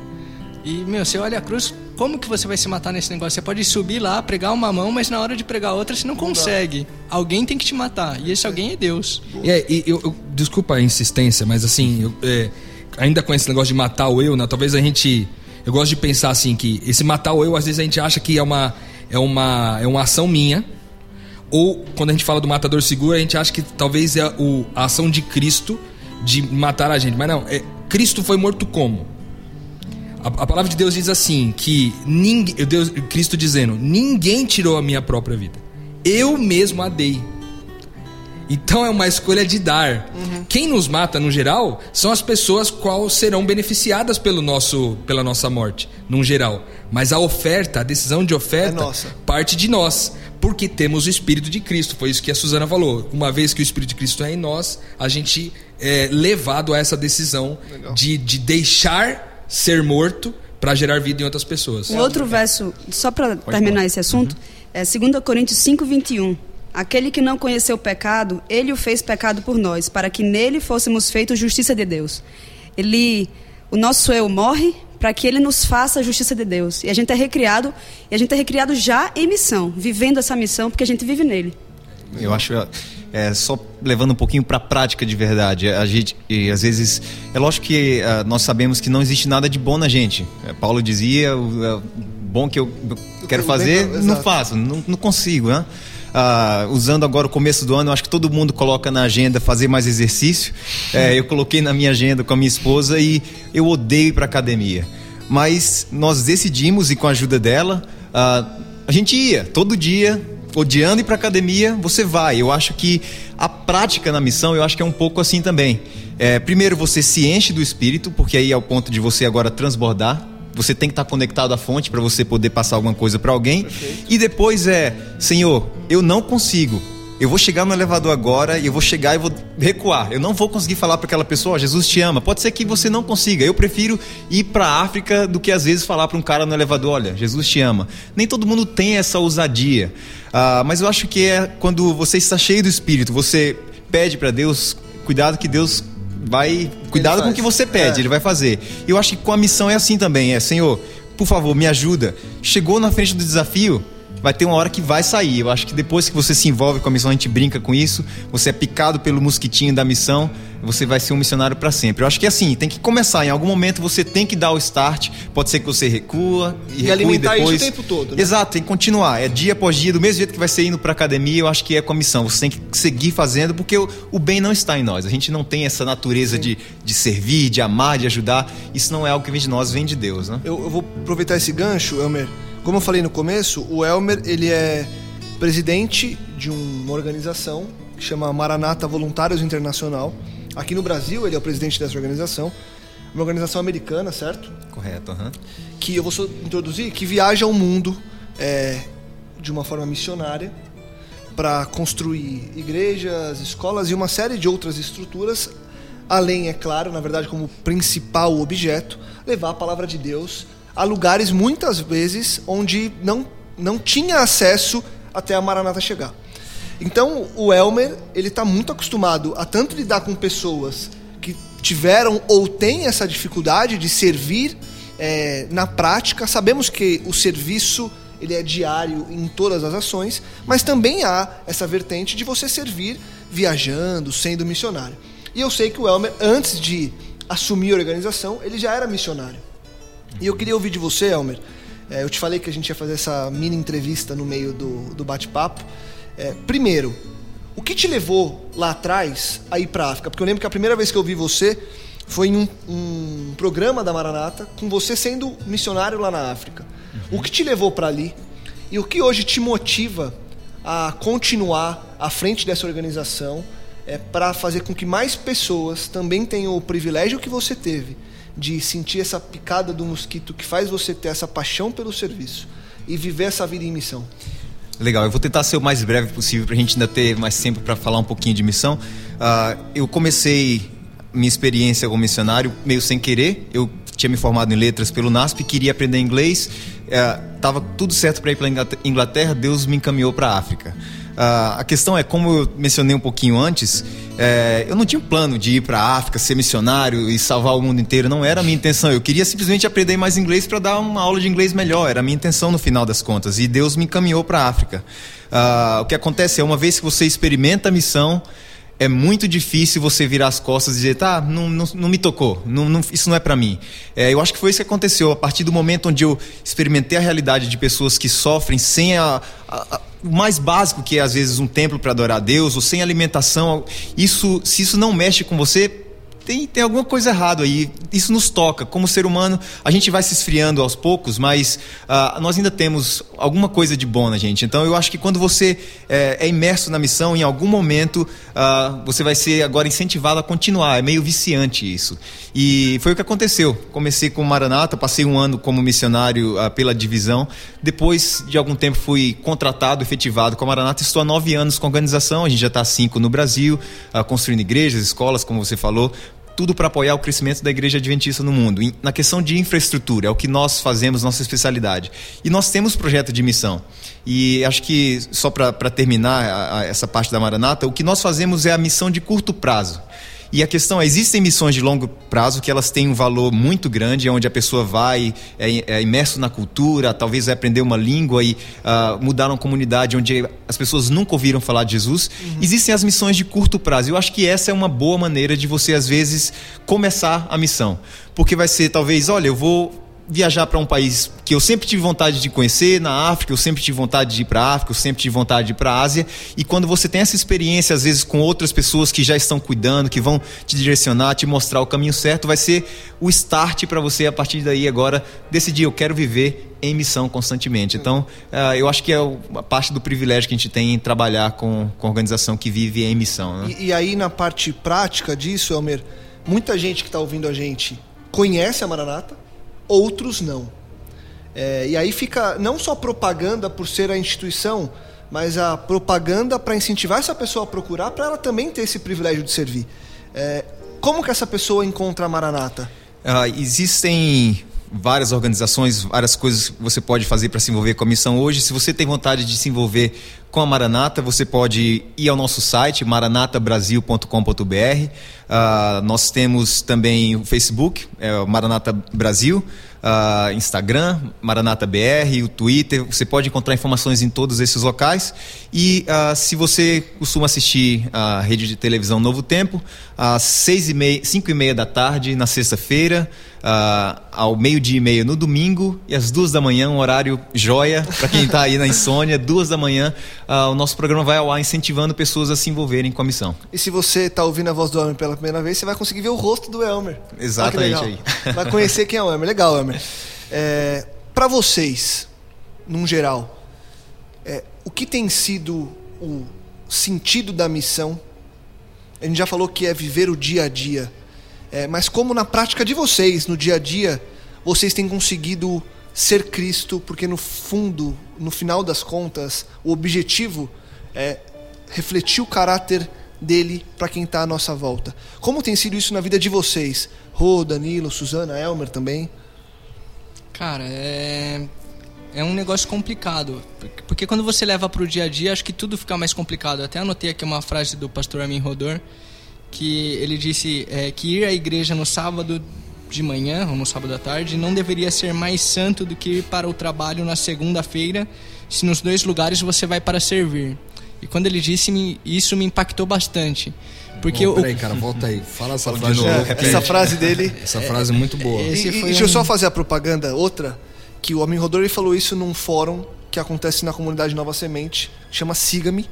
E, meu, você olha a cruz, como que você vai se matar nesse negócio? Você pode subir lá, pregar uma mão, mas na hora de pregar outra você não consegue. Alguém tem que te matar. E esse alguém é Deus. E, é, e eu, eu- desculpa a insistência, mas assim, eu, é, ainda com esse negócio de matar o eu, né, talvez a gente. Eu gosto de pensar assim que esse matar o eu, às vezes a gente acha que é uma, é uma, é uma ação minha. Ou quando a gente fala do matador seguro, a gente acha que talvez é o, a ação de Cristo de matar a gente. Mas não, é, Cristo foi morto como? A, a palavra de Deus diz assim: que ninguém, Deus, Cristo dizendo, ninguém tirou a minha própria vida. Eu mesmo a dei. Então é uma escolha de dar. Quem nos mata no geral são as pessoas qual serão beneficiadas pelo nosso, pela nossa morte, num geral. Mas a oferta, a decisão de oferta, É parte de nós, porque temos o Espírito de Cristo. Foi isso que a Suzana falou. Uma vez que o Espírito de Cristo é em nós, a gente é levado a essa decisão de, de deixar ser morto para gerar vida em outras pessoas. Um outro verso, só para terminar esse assunto, é 2 Coríntios 5, 21. Aquele que não conheceu o pecado, ele o fez pecado por nós, para que nele fôssemos feitos justiça de Deus. Ele, o nosso eu morre para que ele nos faça a justiça de Deus. E a gente é recriado, e a gente é recriado já em missão, vivendo essa missão, porque a gente vive nele. Eu acho é, só levando um pouquinho para a prática de verdade. A gente, e às vezes, é lógico que ah, nós sabemos que não existe nada de bom na gente. É, Paulo dizia: o é, bom que eu quero bem fazer, eu- não exato. faço, não, não consigo, né? Ah, usando agora o começo do ano, acho que todo mundo coloca na agenda fazer mais exercício. É, eu coloquei na minha agenda com a minha esposa e eu odeio ir para academia. Mas nós decidimos e com a ajuda dela, ah, a gente ia todo dia, odiando ir para academia, você vai. Eu acho que a prática na missão, eu acho que é um pouco assim também. É, primeiro você se enche do espírito, porque aí é o ponto de você agora transbordar. Você tem que estar conectado à fonte para você poder passar alguma coisa para alguém. E depois é, Senhor, eu não consigo. Eu vou chegar no elevador agora e eu vou chegar e vou recuar. Eu não vou conseguir falar para aquela pessoa, "Ó, Jesus te ama. Pode ser que você não consiga. Eu prefiro ir para a África do que às vezes falar para um cara no elevador, olha, Jesus te ama. Nem todo mundo tem essa ousadia. Ah, mas eu acho que é quando você está cheio do Espírito, você pede para Deus, cuidado que Deus vai, cuidado com o que você pede, É. ele vai fazer. Eu acho que com a missão é assim também, é, Senhor, por favor, me ajuda. Chegou na frente do desafio, vai ter uma hora que vai sair. Eu acho que depois que você se envolve com a missão, a gente brinca com isso, você é picado pelo mosquitinho da missão, você vai ser um missionário para sempre. Eu acho que assim, tem que começar. Em algum momento você tem que dar o start. Pode ser que você recua e, E alimentar depois. isso o tempo todo, né? Exato, tem que continuar. É dia após dia, do mesmo jeito que vai ser indo para academia, eu acho que é com a missão. Você tem que seguir fazendo, porque o, o bem não está em nós. A gente não tem essa natureza de, de servir, de amar, de ajudar. Isso não é algo que vem de nós, vem de Deus, né? Eu, eu vou aproveitar esse gancho, Elmer. Como eu falei no começo, o Elmer ele é presidente de uma organização que chama Maranata Voluntários Internacional. Aqui no Brasil ele é o presidente dessa organização, uma organização americana, certo? Correto, aham. Que eu vou introduzir, que viaja ao mundo é, de uma forma missionária para construir igrejas, escolas e uma série de outras estruturas, além, é claro, na verdade, como principal objeto, levar a palavra de Deus a lugares muitas vezes onde não, não tinha acesso até a Maranata chegar. Então, o Elmer, ele está muito acostumado a tanto lidar com pessoas que tiveram ou têm essa dificuldade de servir é, na prática. Sabemos que o serviço ele é diário em todas as ações, mas também há essa vertente de você servir viajando, sendo missionário. E eu sei que o Elmer, antes de assumir a organização, ele já era missionário. E eu queria ouvir de você, Elmer. É, eu te falei que a gente ia fazer essa mini entrevista no meio do, do bate-papo. É, primeiro, o que te levou lá atrás a ir para África? Porque eu lembro que a primeira vez que eu vi você foi em um, um programa da Maranata, com você sendo missionário lá na África. Uhum. O que te levou para ali? E o que hoje te motiva a continuar à frente dessa organização é, para fazer com que mais pessoas também tenham o privilégio que você teve de sentir essa picada do mosquito que faz você ter essa paixão pelo serviço e viver essa vida em missão? Legal, eu vou tentar ser o mais breve possível para a gente ainda ter mais tempo para falar um pouquinho de missão. Uh, eu comecei minha experiência como missionário meio sem querer. Eu tinha me formado em letras pelo NASP, queria aprender inglês, estava é, tudo certo para ir para Inglaterra, Deus me encaminhou para a África. Uh, a questão é, como eu mencionei um pouquinho antes, é, eu não tinha um plano de ir para a África, ser missionário e salvar o mundo inteiro. Não era a minha intenção. Eu queria simplesmente aprender mais inglês para dar uma aula de inglês melhor. Era a minha intenção no final das contas. E Deus me encaminhou para a África. Uh, o que acontece é, uma vez que você experimenta a missão, é muito difícil você virar as costas e dizer, tá, não, não, não me tocou, não, não, isso não é para mim. É, eu acho que foi isso que aconteceu. A partir do momento onde eu experimentei a realidade de pessoas que sofrem sem a, a, a o mais básico que é às vezes um templo para adorar a Deus ou sem alimentação, isso se isso não mexe com você, tem, tem alguma coisa errada aí. Isso nos toca. Como ser humano, a gente vai se esfriando aos poucos, mas uh, nós ainda temos alguma coisa de bom na gente. Então eu acho que quando você é, é imerso na missão, em algum momento uh, você vai ser agora incentivado a continuar. É meio viciante isso. E foi o que aconteceu. Comecei com o Maranata, passei um ano como missionário uh, pela divisão. Depois de algum tempo fui contratado, efetivado com a Maranata. Estou há nove anos com a organização. A gente já está cinco no Brasil, construindo igrejas, escolas, como você falou tudo para apoiar o crescimento da igreja adventista no mundo. Na questão de infraestrutura, é o que nós fazemos, nossa especialidade. E nós temos projeto de missão. E acho que, só para terminar a, a, essa parte da Maranata, o que nós fazemos é a missão de curto prazo. E a questão é, existem missões de longo prazo que elas têm um valor muito grande, onde a pessoa vai, é, é imerso na cultura, talvez vai aprender uma língua e uh, mudar uma comunidade onde as pessoas nunca ouviram falar de Jesus. Uhum. Existem as missões de curto prazo. Eu acho que essa é uma boa maneira de você, às vezes, começar a missão. Porque vai ser, talvez, olha, eu vou viajar para um país que eu sempre tive vontade de conhecer, na África, eu sempre tive vontade de ir para a África, eu sempre tive vontade de ir para a Ásia. E quando você tem essa experiência, às vezes, com outras pessoas que já estão cuidando, que vão te direcionar, te mostrar o caminho certo, vai ser o start para você, a partir daí, agora, decidir: eu quero viver em missão constantemente. Então, uh, eu acho que é uma parte do privilégio que a gente tem em trabalhar com, com organização que vive em missão. Né? E, e aí, na parte prática disso, Elmer, muita gente que está ouvindo a gente conhece a Maranata, outros não. É, e aí fica não só propaganda por ser a instituição, mas a propaganda para incentivar essa pessoa a procurar, para ela também ter esse privilégio de servir. É, como que essa pessoa encontra a Maranata? Uh, existem várias organizações, várias coisas que você pode fazer para se envolver com a missão hoje. Se você tem vontade de se envolver com a Maranata, você pode ir ao nosso site maranatabrasil.com.br. Uh, nós temos também o Facebook, é Maranata Brasil uh, Instagram, Maranata BR, o Twitter. Você pode encontrar informações em todos esses locais. E uh, se você costuma assistir a rede de televisão Novo Tempo, às seis e meia, cinco e meia da tarde na sexta-feira, ao meio-dia e meia no domingo e às duas da manhã, um horário joia para quem está aí na insônia, duas da manhã, uh, o nosso programa vai ao ar incentivando pessoas a se envolverem com a missão. E se você está ouvindo a voz do Elmer pela primeira vez, você vai conseguir ver o rosto do Elmer. Exatamente aí. Vai conhecer quem é o Elmer. Legal, Elmer. É, para vocês, num geral, é, o que tem sido o sentido da missão? A gente já falou que é viver o dia a dia, é, mas como na prática de vocês, no dia a dia, vocês têm conseguido ser Cristo, porque no fundo, no final das contas, o objetivo é refletir o caráter dele para quem está à nossa volta. Como tem sido isso na vida de vocês? Rô, Danilo, Suzana, Elmer também? Cara, é é um negócio complicado. Porque quando você leva para o dia a dia, acho que tudo fica mais complicado. Até anotei aqui uma frase do pastor Amin Rodor, que ele disse é, que ir à igreja no sábado de manhã ou no sábado à tarde não deveria ser mais santo do que ir para o trabalho na segunda-feira, se nos dois lugares você vai para servir. E quando ele disse isso me impactou bastante. Porque Bom, peraí, cara, volta aí. Fala essa frase de novo. É, essa frase dele. Essa frase é muito boa. E, e, deixa um... eu só fazer a propaganda, outra, que o Homem Rodor falou isso num fórum que acontece na comunidade Nova Semente, chama Siga-me.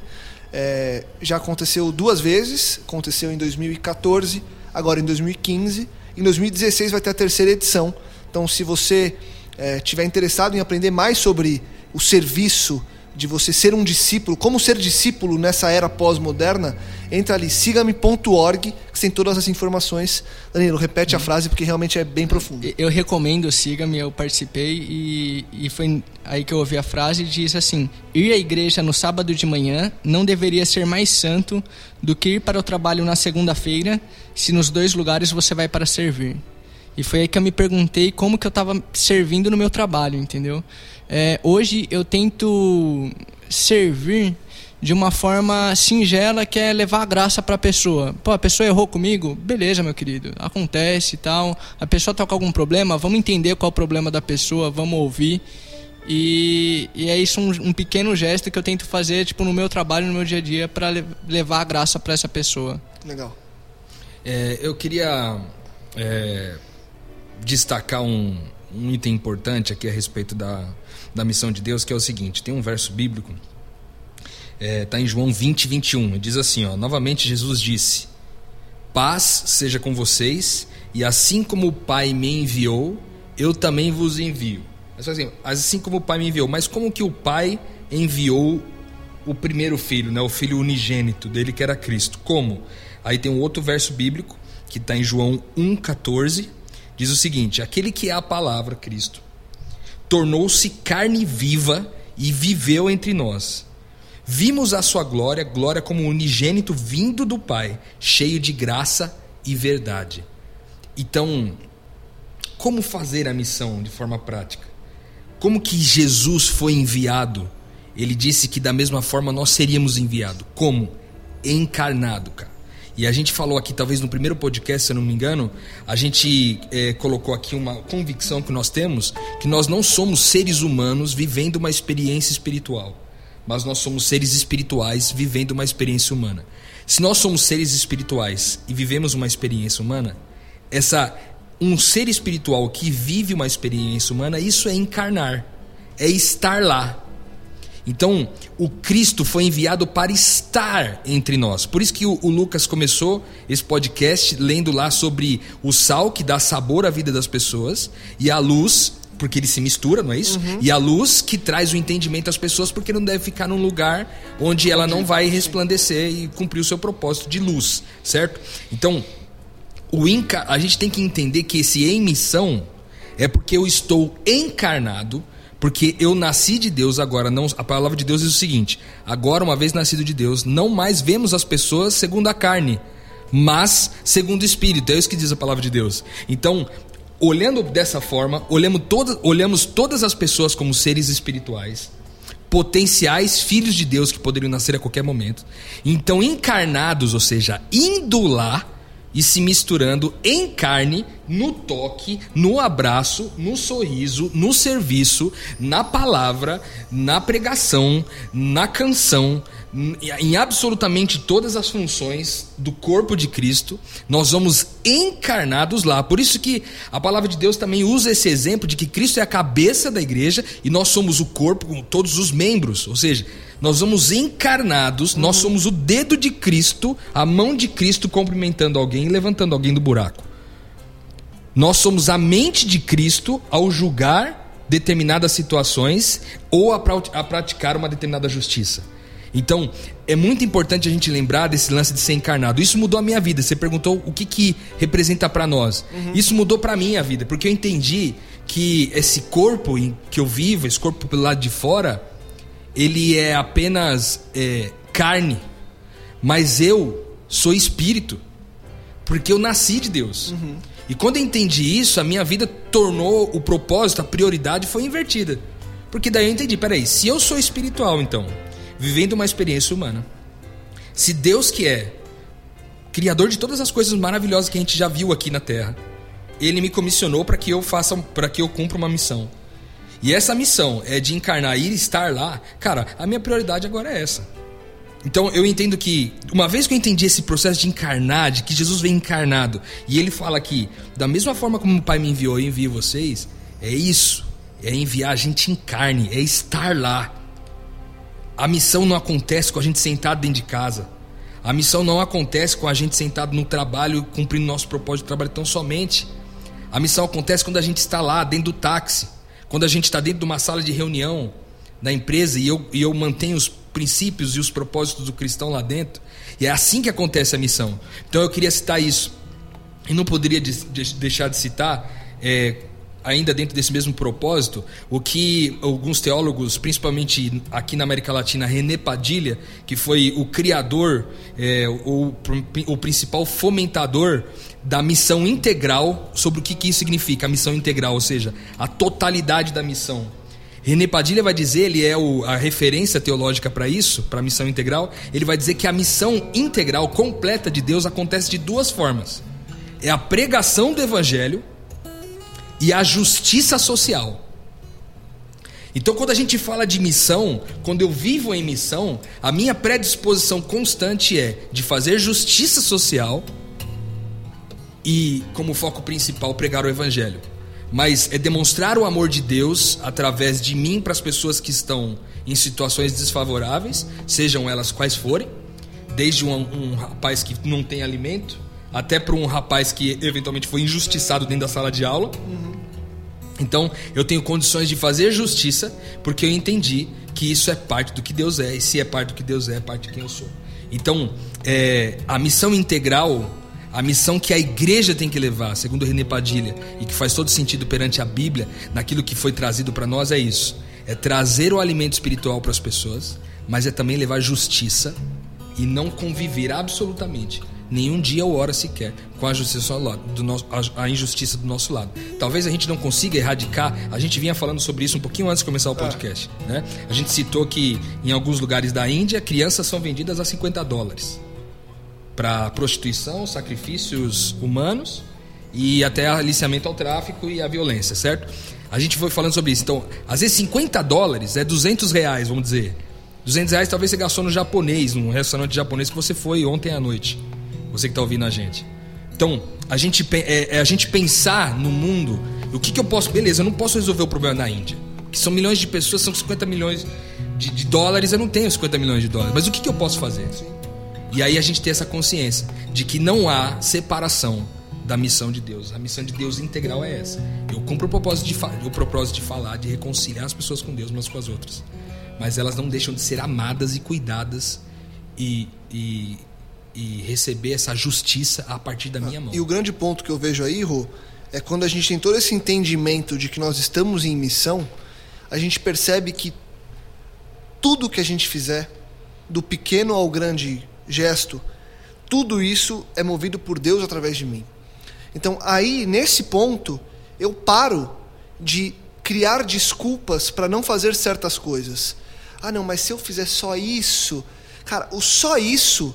É, já aconteceu duas vezes, aconteceu em 2014, agora em 2015. Em 2016 vai ter a terceira edição. Então, se você é, tiver interessado em aprender mais sobre o serviço de você ser um discípulo, como ser discípulo nessa era pós-moderna, entra ali, siga-me.org, que tem todas as informações. Danilo, repete a frase porque realmente é bem profundo. Eu recomendo, siga-me, eu participei e, e foi aí que eu ouvi a frase, diz assim, ir à igreja no sábado de manhã não deveria ser mais santo do que ir para o trabalho na segunda-feira, se nos dois lugares você vai para servir. E foi aí que eu me perguntei como que eu estava servindo no meu trabalho, entendeu? É, hoje eu tento servir de uma forma singela que é levar a graça para a pessoa. Pô, a pessoa errou comigo? Beleza, meu querido. Acontece e tal. A pessoa está com algum problema? Vamos entender qual é o problema da pessoa, vamos ouvir. E, e é isso um, um, pequeno gesto que eu tento fazer tipo no meu trabalho, no meu dia a dia, para le levar a graça para essa pessoa. Legal. É, eu queria é, destacar um, um item importante aqui a respeito da, da missão de Deus, que é o seguinte: tem um verso bíblico, está é, tá em João 20, 21, diz assim: ó, novamente Jesus disse: Paz seja com vocês, e assim como o Pai me enviou, eu também vos envio. Assim, assim como o Pai me enviou, mas como que o Pai enviou o primeiro filho, né, o filho unigênito dele, que era Cristo? Como? Aí tem um outro verso bíblico, que está em João 1,14, diz o seguinte: Aquele que é a palavra, Cristo, tornou-se carne viva e viveu entre nós. Vimos a sua glória, glória como unigênito vindo do Pai, cheio de graça e verdade. Então, como fazer a missão de forma prática? Como que Jesus foi enviado? Ele disse que da mesma forma nós seríamos enviados. Como? Encarnado, cara. E a gente falou aqui, talvez no primeiro podcast, se eu não me engano, a gente é, colocou aqui uma convicção que nós temos, que nós não somos seres humanos vivendo uma experiência espiritual, mas nós somos seres espirituais vivendo uma experiência humana. Se nós somos seres espirituais e vivemos uma experiência humana, essa um ser espiritual que vive uma experiência humana, isso é encarnar, é estar lá, então, o Cristo foi enviado para estar entre nós. Por isso que o, o, Lucas começou esse podcast lendo lá sobre o sal que dá sabor à vida das pessoas e a luz, porque ele se mistura, não é isso? Uhum. E a luz que traz o entendimento às pessoas, porque não deve ficar num lugar onde ela não vai resplandecer e cumprir o seu propósito de luz, certo? Então, o inca, a gente tem que entender que esse em missão é porque eu estou encarnado porque eu nasci de Deus agora, não, a palavra de Deus diz o seguinte: agora, uma vez nascido de Deus, não mais vemos as pessoas segundo a carne, mas segundo o Espírito. É isso que diz a palavra de Deus. Então, olhando dessa forma, olhamos, toda, olhamos todas as pessoas como seres espirituais. potenciais filhos de Deus que poderiam nascer a qualquer momento. Então, encarnados, ou seja, indo lá e se misturando em carne, no toque, no abraço, no sorriso, no serviço, na palavra, na pregação, na canção, em absolutamente todas as funções do corpo de Cristo, nós vamos encarnados lá. Por isso que a palavra de Deus também usa esse exemplo de que Cristo é a cabeça da igreja e nós somos o corpo com todos os membros. Ou seja, nós vamos encarnados, nós uhum. somos o dedo de Cristo, a mão de Cristo cumprimentando alguém e levantando alguém do buraco. Nós somos a mente de Cristo ao julgar determinadas situações ou a praticar uma determinada justiça. Então, é muito importante a gente lembrar desse lance de ser encarnado. Isso mudou a minha vida. Você perguntou o que, que representa para nós. Uhum. Isso mudou para mim a vida, porque eu entendi que esse corpo em que eu vivo, esse corpo pelo lado de fora, ele é apenas é, carne, mas eu sou espírito, porque eu nasci de Deus. Uhum. E quando eu entendi isso, a minha vida tornou o propósito, a prioridade foi invertida. Porque daí eu entendi, peraí, se eu sou espiritual então, vivendo uma experiência humana. Se Deus que é criador de todas as coisas maravilhosas que a gente já viu aqui na Terra, ele me comissionou para que eu faça, para que eu cumpra uma missão. E essa missão é de encarnar e estar lá. Cara, a minha prioridade agora é essa. Então eu entendo que, uma vez que eu entendi esse processo de encarnar, de que Jesus vem encarnado, e ele fala que, da mesma forma como o Pai me enviou, eu envio vocês, é isso. É enviar a gente em carne, é estar lá. A missão não acontece com a gente sentado dentro de casa. A missão não acontece com a gente sentado no trabalho, cumprindo nosso propósito de trabalho tão somente. A missão acontece quando a gente está lá, dentro do táxi. Quando a gente está dentro de uma sala de reunião da empresa e eu, e eu mantenho os princípios e os propósitos do cristão lá dentro. E é assim que acontece a missão. Então eu queria citar isso. E não poderia de, de, deixar de citar é, ainda dentro desse mesmo propósito, o que alguns teólogos, principalmente aqui na América Latina, René Padilha, que foi o criador, é, o, o principal fomentador da missão integral, sobre o que, que isso significa, a missão integral, ou seja, a totalidade da missão. René Padilha vai dizer, ele é o, a referência teológica para isso, para a missão integral, ele vai dizer que a missão integral, completa de Deus, acontece de duas formas. É a pregação do evangelho, e a justiça social. Então, quando a gente fala de missão, quando eu vivo em missão, a minha predisposição constante é de fazer justiça social e, como foco principal, pregar o evangelho. Mas é demonstrar o amor de Deus através de mim para as pessoas que estão em situações desfavoráveis, sejam elas quais forem, desde um, um rapaz que não tem alimento, até para um rapaz que eventualmente foi injustiçado dentro da sala de aula. Uhum. Então, eu tenho condições de fazer justiça, porque eu entendi que isso é parte do que Deus é, e se é parte do que Deus é, é parte de quem eu sou. Então, é, a missão integral, a missão que a igreja tem que levar, segundo René Padilha, e que faz todo sentido perante a Bíblia, naquilo que foi trazido para nós, é isso: é trazer o alimento espiritual para as pessoas, mas é também levar justiça e não conviver absolutamente nenhum dia ou hora sequer com a justiça do nosso, a, a, injustiça do nosso lado. Talvez a gente não consiga erradicar, a gente vinha falando sobre isso um pouquinho antes de começar o é. podcast. É. Né? A gente citou que em alguns lugares da Índia, crianças são vendidas a 50 dólares para prostituição, sacrifícios humanos e até aliciamento ao tráfico e à violência, certo? A gente foi falando sobre isso. Então, às vezes 50 dólares é 200 reais, vamos dizer. 200 reais talvez você gastou no japonês, num restaurante japonês que você foi ontem à noite. Você que está ouvindo a gente. Então, a gente, é, é, a gente pensar no mundo, o que, que eu posso. Beleza, eu não posso resolver o problema na Índia. Que são milhões de pessoas, são 50 milhões de, de dólares, eu não tenho 50 milhões de dólares. Mas o que, que eu posso fazer? E aí a gente tem essa consciência de que não há separação da missão de Deus. A missão de Deus integral é essa. Eu cumpro o propósito de, o propósito de falar, de reconciliar as pessoas com Deus umas com as outras. Mas elas não deixam de ser amadas e cuidadas e, e e receber essa justiça a partir da minha mão. E o grande ponto que eu vejo aí, Rô, é quando a gente tem todo esse entendimento de que nós estamos em missão, a gente percebe que tudo que a gente fizer, do pequeno ao grande gesto, tudo isso é movido por Deus através de mim. Então, aí, nesse ponto, eu paro de criar desculpas para não fazer certas coisas. Ah, não, mas se eu fizer só isso. Cara, o só isso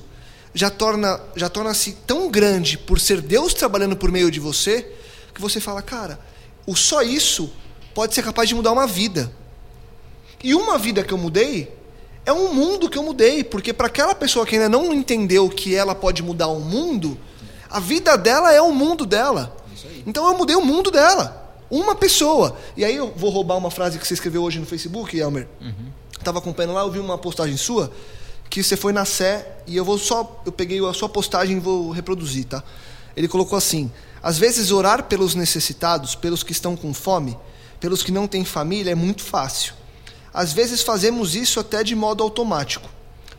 já torna já torna-se tão grande por ser Deus trabalhando por meio de você, que você fala, cara, o só isso pode ser capaz de mudar uma vida. E uma vida que eu mudei é um mundo que eu mudei, porque para aquela pessoa que ainda não entendeu que ela pode mudar o mundo, a vida dela é o mundo dela. Então eu mudei o mundo dela. Uma pessoa. E aí eu vou roubar uma frase que você escreveu hoje no Facebook, Elmer. Uhum. Tava acompanhando lá, eu vi uma postagem sua que você foi na Sé e eu vou só eu peguei a sua postagem e vou reproduzir, tá? Ele colocou assim: às vezes orar pelos necessitados, pelos que estão com fome, pelos que não têm família é muito fácil. Às vezes fazemos isso até de modo automático.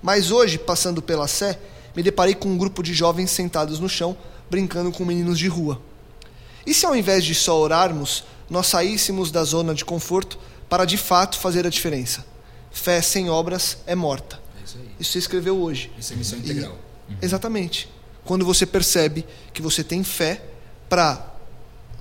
Mas hoje, passando pela Sé, me deparei com um grupo de jovens sentados no chão, brincando com meninos de rua. E se ao invés de só orarmos, nós saíssemos da zona de conforto para de fato fazer a diferença? Fé sem obras é morta. Isso, você escreveu hoje. Isso é missão integral. E, uhum. Exatamente. Quando você percebe que você tem fé para,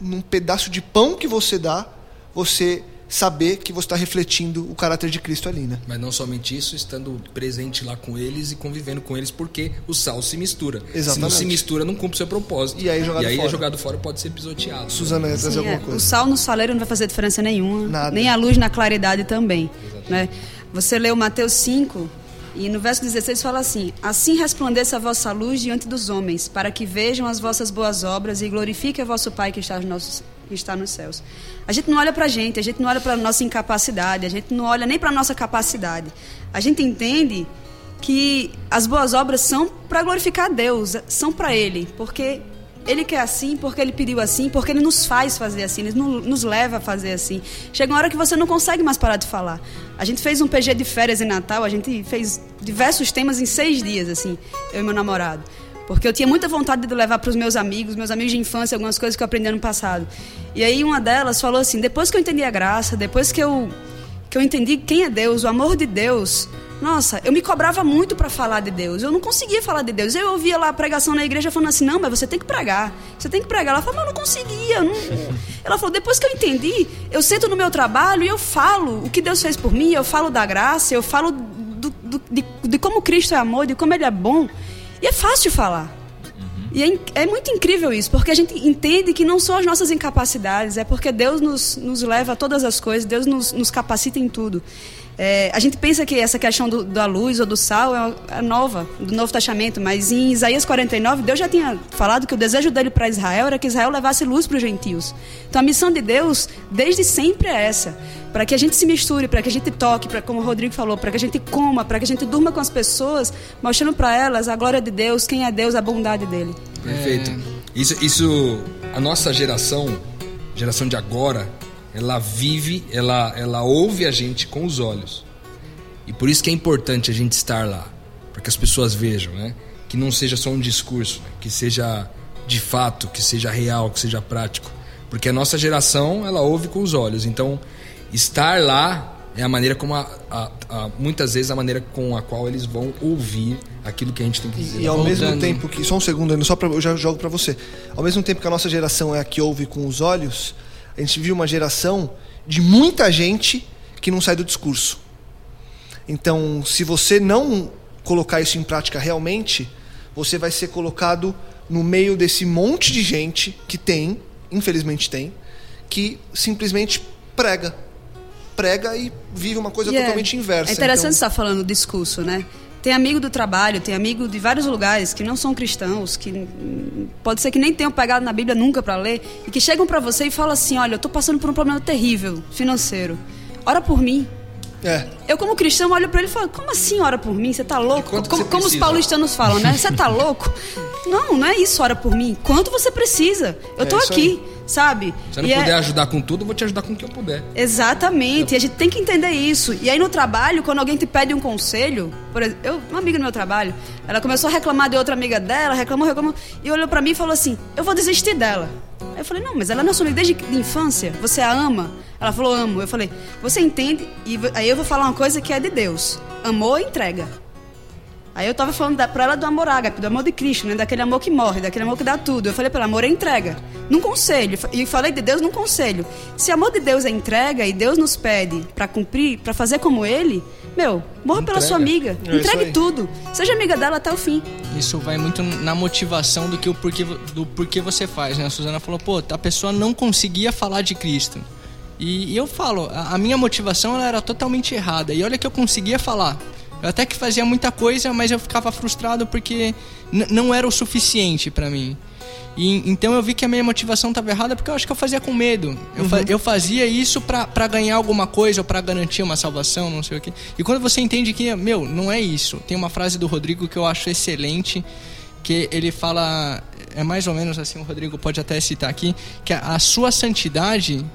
num pedaço de pão que você dá, você saber que você está refletindo o caráter de Cristo ali, né? Mas não somente isso, estando presente lá com eles e convivendo com eles, porque o sal se mistura. Exatamente. Se não se mistura, não cumpre o seu propósito. E aí, jogado e aí fora. é jogado fora pode ser pisoteado. Suzana, ia trazer alguma é. coisa? O sal no saleiro não vai fazer diferença nenhuma. Nada. Nem a luz na claridade também. Né? Você leu Mateus 5, e no verso 16 fala assim: Assim resplandeça a vossa luz diante dos homens, para que vejam as vossas boas obras e glorifique a vosso Pai que está nos, nossos, que está nos céus. A gente não olha para a gente, a gente não olha para a nossa incapacidade, a gente não olha nem para a nossa capacidade. A gente entende que as boas obras são para glorificar Deus, são para Ele, porque Ele quer assim, porque Ele pediu assim, porque Ele nos faz fazer assim, Ele nos leva a fazer assim. Chega uma hora que você não consegue mais parar de falar. A gente fez um PG de férias em Natal, a gente fez diversos temas em seis dias, assim, eu e meu namorado. Porque eu tinha muita vontade de levar para os meus amigos, meus amigos de infância, algumas coisas que eu aprendi no passado. E aí uma delas falou assim: depois que eu entendi a graça, depois que eu, que eu entendi quem é Deus, o amor de Deus, nossa, eu me cobrava muito para falar de Deus. Eu não conseguia falar de Deus. Eu ouvia lá a pregação na igreja falando assim: não, mas você tem que pregar. Você tem que pregar. Ela falou: mas eu não conseguia. Não... Ela falou: depois que eu entendi, eu sento no meu trabalho e eu falo o que Deus fez por mim, eu falo da graça, eu falo do, do, de, de como Cristo é amor, de como Ele é bom. E é fácil falar. Uhum. E é, é, muito incrível isso, porque a gente entende que não são as nossas incapacidades, é porque Deus nos, nos leva a todas as coisas, Deus nos, nos capacita em tudo. É, a gente pensa que essa questão do, da luz ou do sal é, é, nova, do Novo Testamento, mas em Isaías 49, Deus já tinha falado que o desejo dele para Israel era que Israel levasse luz para os gentios. Então a missão de Deus, desde sempre, é essa: para que a gente se misture, para que a gente toque, para como o Rodrigo falou, para que a gente coma, para que a gente durma com as pessoas, mostrando para elas a glória de Deus, quem é Deus, a bondade dele. Perfeito. Isso, isso, a nossa geração, geração de agora, ela vive, ela, ela ouve a gente com os olhos. E por isso que é importante a gente estar lá, para que as pessoas vejam, né? Que não seja só um discurso, né? que seja de fato, que seja real, que seja prático. Porque a nossa geração, ela ouve com os olhos. Então, estar lá é a maneira como a, a, a, muitas vezes a maneira com a qual eles vão ouvir aquilo que a gente tem que dizer. E ao Voltando. mesmo tempo que só um segundo só para eu já jogo para você. Ao mesmo tempo que a nossa geração é a que ouve com os olhos, a gente vive uma geração de muita gente que não sai do discurso. Então, se você não colocar isso em prática realmente, você vai ser colocado no meio desse monte de gente que tem, infelizmente tem, que simplesmente prega. Prega e vive uma coisa yeah. totalmente inversa. É interessante então... estar falando do discurso, né? Tem amigo do trabalho, tem amigo de vários lugares que não são cristãos, que pode ser que nem tenham pegado na Bíblia nunca para ler, e que chegam para você e falam assim: Olha, eu estou passando por um problema terrível financeiro. Ora por mim. É. Eu, como cristão, olho para ele e falo: Como assim ora por mim? Você tá louco? Como, como os paulistanos falam, né? Você tá louco? Não, não é isso, ora por mim. Quanto você precisa? Eu tô é aqui. Aí sabe? Se eu não e puder é... ajudar com tudo, eu vou te ajudar com o que eu puder. Exatamente. E a gente tem que entender isso. E aí no trabalho, quando alguém te pede um conselho, por exemplo, eu, uma amiga no meu trabalho, ela começou a reclamar de outra amiga dela, reclamou, reclamou, e olhou para mim e falou assim: "Eu vou desistir dela". Aí eu falei: "Não, mas ela não é sua amiga desde de infância. Você a ama?" Ela falou: "Amo". Eu falei: "Você entende?" E aí eu vou falar uma coisa que é de Deus. Amor entrega. Aí eu tava falando da, pra ela do amor ágape, do amor de Cristo, né? Daquele amor que morre, daquele amor que dá tudo. Eu falei pra ela, amor é entrega. Num conselho. E falei de Deus num conselho. Se amor de Deus é entrega e Deus nos pede para cumprir, para fazer como Ele, meu, morra pela sua amiga. É Entregue tudo. Seja amiga dela até o fim. Isso vai muito na motivação do que o porquê, do porquê você faz, né? A Suzana falou, pô, a pessoa não conseguia falar de Cristo. E, e eu falo, a, a minha motivação ela era totalmente errada. E olha que eu conseguia falar. Eu até que fazia muita coisa, mas eu ficava frustrado porque não era o suficiente pra mim. E, então eu vi que a minha motivação estava errada porque eu acho que eu fazia com medo. Eu, fa- eu fazia isso pra ganhar alguma coisa ou pra garantir uma salvação, não sei o quê. E quando você entende que, meu, não é isso. Tem uma frase do Rodrigo que eu acho excelente, que ele fala, é mais ou menos assim, o Rodrigo pode até citar aqui, que a, a sua santidade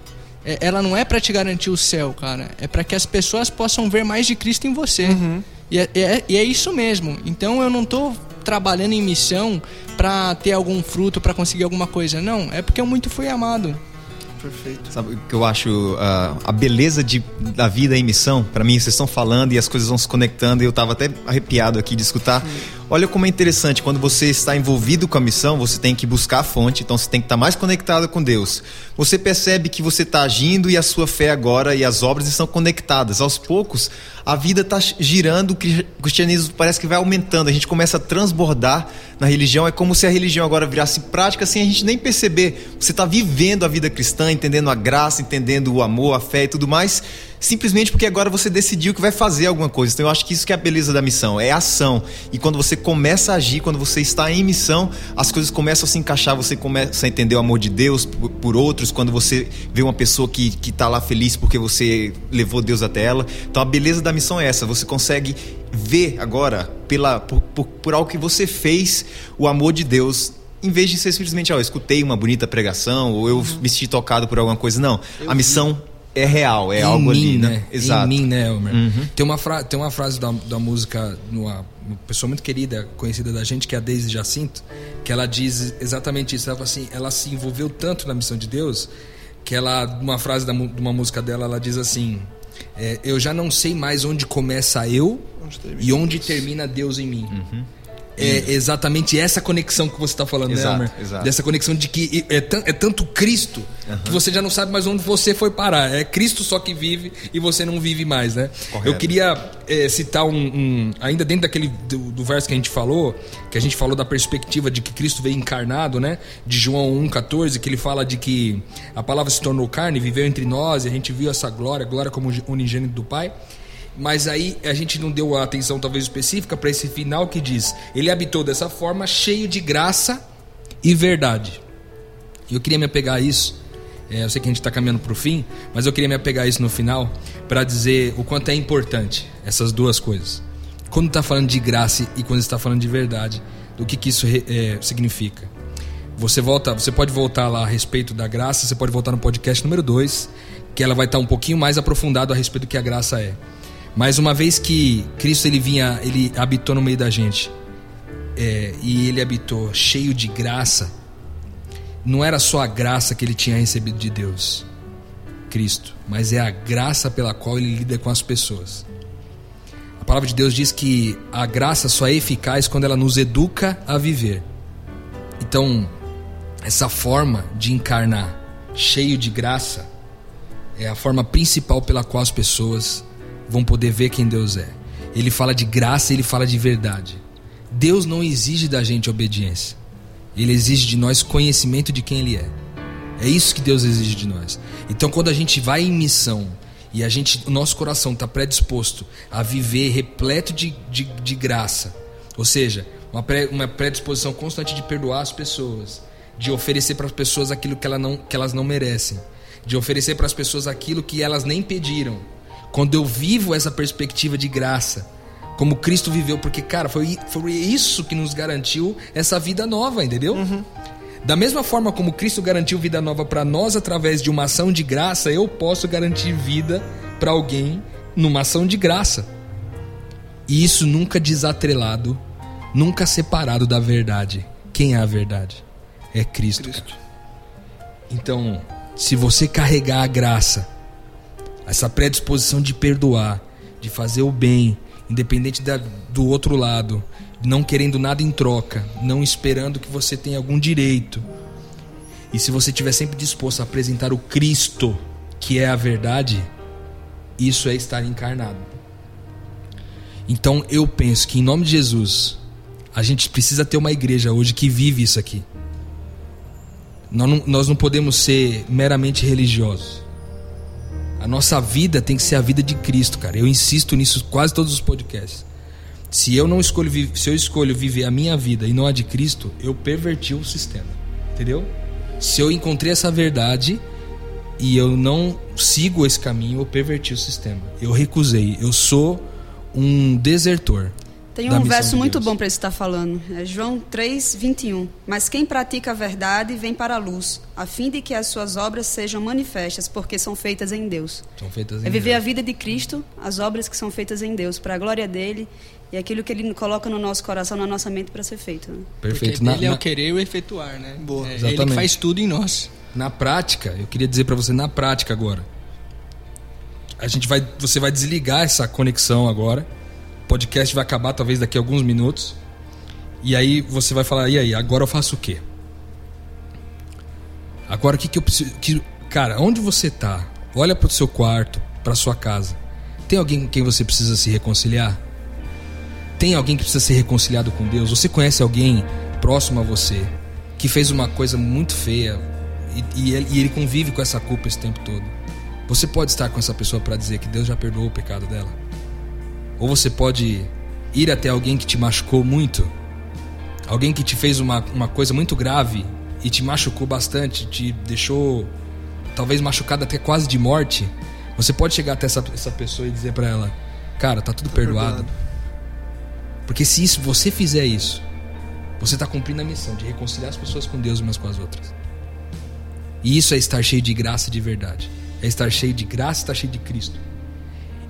ela não é pra te garantir o céu, cara. É pra que as pessoas possam ver mais de Cristo em você. E, é, é- e é isso mesmo. Então eu não tô trabalhando em missão pra ter algum fruto, pra conseguir alguma coisa. Não, é porque eu muito fui amado. Perfeito. Sabe o que eu acho ah, a beleza de, da vida em missão? Pra mim, vocês estão falando e as coisas vão se conectando e eu tava até arrepiado aqui de escutar. Olha como é interessante, quando você está envolvido com a missão, você tem que buscar a fonte, então você tem que estar mais conectado com Deus. Você percebe que você está agindo e a sua fé agora e as obras estão conectadas. Aos poucos, a vida está girando, o cri- o cristianismo parece que vai aumentando, a gente começa a transbordar na religião, é como se a religião agora virasse prática sem a gente nem perceber. Você está vivendo a vida cristã, entendendo a graça, entendendo o amor, a fé e tudo mais, simplesmente porque agora você decidiu que vai fazer alguma coisa. Então eu acho que isso que é a beleza da missão, é ação. E quando você começa a agir, quando você está em missão, as coisas começam a se encaixar, você começa a entender o amor de Deus por, por outros, quando você vê uma pessoa que, que tá lá feliz porque você levou Deus até ela. Então a beleza da missão é essa, você consegue ver agora, pela, por, por, por algo que você fez, o amor de Deus em vez de ser simplesmente, ó, eu escutei uma bonita pregação ou eu me senti tocado por alguma coisa, não. a missão é real, é em algo mim, ali, né? né? Exato. Em mim, né, Elmer? Tem, uma fra tem uma frase da, da música, numa, uma pessoa muito querida, conhecida da gente, que é a Daisy Jacinto, que ela diz exatamente isso. Ela, fala assim, ela se envolveu tanto na missão de Deus que ela, uma frase da, de uma música dela, ela diz assim: é, Eu já não sei mais onde começa eu e onde termina Deus em mim. É exatamente essa conexão que você está falando, Exato, né, Elmer? exato. Dessa conexão de que é, é tanto Cristo que você já não sabe mais onde você foi parar. É Cristo só que vive e você não vive mais, né? Correto. Eu queria é, citar um, um- Ainda dentro daquele do, do verso que a gente falou, que a gente falou da perspectiva de que Cristo veio encarnado, né? De João 1,14, que ele fala de que a palavra se tornou carne, viveu entre nós, e a gente viu essa glória, glória como unigênito do Pai. Mas aí a gente não deu a atenção talvez específica para esse final que diz: Ele habitou dessa forma, cheio de graça e verdade. Eu queria me apegar a isso. É, eu sei que a gente está caminhando para o fim, mas eu queria me apegar a isso no final para dizer o quanto é importante essas duas coisas. Quando está falando de graça e quando está falando de verdade, do que, que isso é, significa. Você volta, você pode voltar lá a respeito da graça, você pode voltar no podcast número 2, que ela vai estar um pouquinho mais aprofundado a respeito do que a graça é. Mas uma vez que Cristo ele vinha, ele habitou no meio da gente, é, e ele habitou cheio de graça, não era só a graça que ele tinha recebido de Deus, Cristo, mas é a graça pela qual ele lida com as pessoas. A palavra de Deus diz que a graça só é eficaz quando ela nos educa a viver. Então, essa forma de encarnar cheio de graça é a forma principal pela qual as pessoas vão poder ver quem Deus é. Ele fala de graça ele fala de verdade. Deus não exige da gente obediência. Ele exige de nós conhecimento de quem ele é. É isso que Deus exige de nós. Então, quando a gente vai em missão e a gente, o nosso coração está predisposto a viver repleto de, de, de graça, ou seja, uma, pré, uma predisposição constante de perdoar as pessoas, de oferecer para as pessoas aquilo que, ela não, que elas não merecem, de oferecer para as pessoas aquilo que elas nem pediram. Quando eu vivo essa perspectiva de graça, como Cristo viveu, porque, cara, foi, foi isso que nos garantiu essa vida nova, entendeu? Da mesma forma como Cristo garantiu vida nova para nós através de uma ação de graça, eu posso garantir vida para alguém numa ação de graça. E isso nunca desatrelado, nunca separado da verdade. Quem é a verdade? É Cristo. cara. Então, se você carregar a graça, essa predisposição de perdoar, de fazer o bem independente da, do outro lado, não querendo nada em troca, não esperando que você tenha algum direito. E se você estiver sempre disposto a apresentar o Cristo, que é a verdade, isso é estar encarnado. Então eu penso que em nome de Jesus, a gente precisa ter uma igreja hoje que vive isso aqui. Nós não, nós não podemos ser meramente religiosos. A nossa vida tem que ser a vida de Cristo, cara. Eu insisto nisso quase todos os podcasts. Se eu não escolho, se eu escolho viver a minha vida e não a de Cristo, eu perverti o sistema. Entendeu? Se eu encontrei essa verdade e eu não sigo esse caminho, eu perverti o sistema. Eu recusei. Eu sou um desertor. Tem um verso muito Deus. bom para isso estar falando. É João 3, 21. Mas quem pratica a verdade vem para a luz, a fim de que as suas obras sejam manifestas, porque são feitas em Deus. São feitas em é viver Deus. a vida de Cristo, as obras que são feitas em Deus, para a glória dele e aquilo que ele coloca no nosso coração, na nossa mente para ser feito. Né? Perfeito. Porque ele é o querer e o efetuar, né? Boa. É, ele que faz tudo em nós. Na prática, eu queria dizer para você na prática agora. A gente vai, você vai desligar essa conexão agora podcast vai acabar talvez daqui a alguns minutos. E aí você vai falar, e aí, agora eu faço o quê? Agora o que, que eu preciso. Que, cara, onde você tá? Olha pro seu quarto, pra sua casa. Tem alguém com quem você precisa se reconciliar? Tem alguém que precisa ser reconciliado com Deus? Você conhece alguém próximo a você que fez uma coisa muito feia e, e, ele, e ele convive com essa culpa esse tempo todo? Você pode estar com essa pessoa para dizer que Deus já perdoou o pecado dela? Ou você pode ir até alguém que te machucou muito, alguém que te fez uma, uma coisa muito grave e te machucou bastante, te deixou talvez machucado até quase de morte. Você pode chegar até essa, essa pessoa e dizer para ela: Cara, tá tudo tá perdoado. perdoado. Porque se isso, você fizer isso, você está cumprindo a missão de reconciliar as pessoas com Deus umas com as outras. E isso é estar cheio de graça de verdade. É estar cheio de graça e estar cheio de Cristo.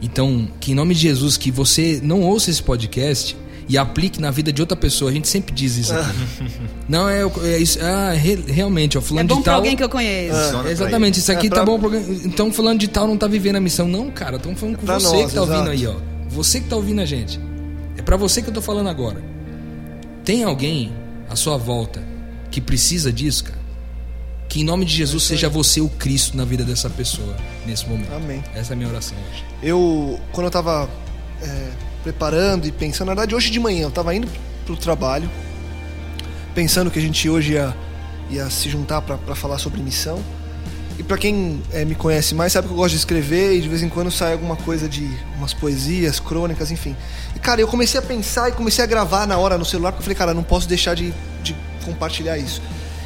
Então, que em nome de Jesus, que você não ouça esse podcast e aplique na vida de outra pessoa. A gente sempre diz isso aqui. não, é, é isso. Ah, re, realmente, ó, fulano é bom de tal. alguém que eu conheço. Ah, exatamente, isso aqui é tá pra... bom. Então, fulano de tal não tá vivendo a missão. Não, cara, estamos falando com você nós, que tá ouvindo aí, ó. Você que tá ouvindo a gente. É para você que eu tô falando agora. Tem alguém à sua volta que precisa disso, cara? Que em nome de Jesus seja você o Cristo na vida dessa pessoa nesse momento. Amém. Essa é a minha oração hoje. Eu, quando eu estava é, preparando e pensando, na verdade, hoje de manhã eu estava indo para o trabalho, pensando que a gente hoje ia, ia se juntar para falar sobre missão. E para quem é, me conhece mais, sabe que eu gosto de escrever e de vez em quando sai alguma coisa de umas poesias, crônicas, enfim. E cara, eu comecei a pensar e comecei a gravar na hora no celular, porque eu falei, cara, não posso deixar de, de compartilhar isso.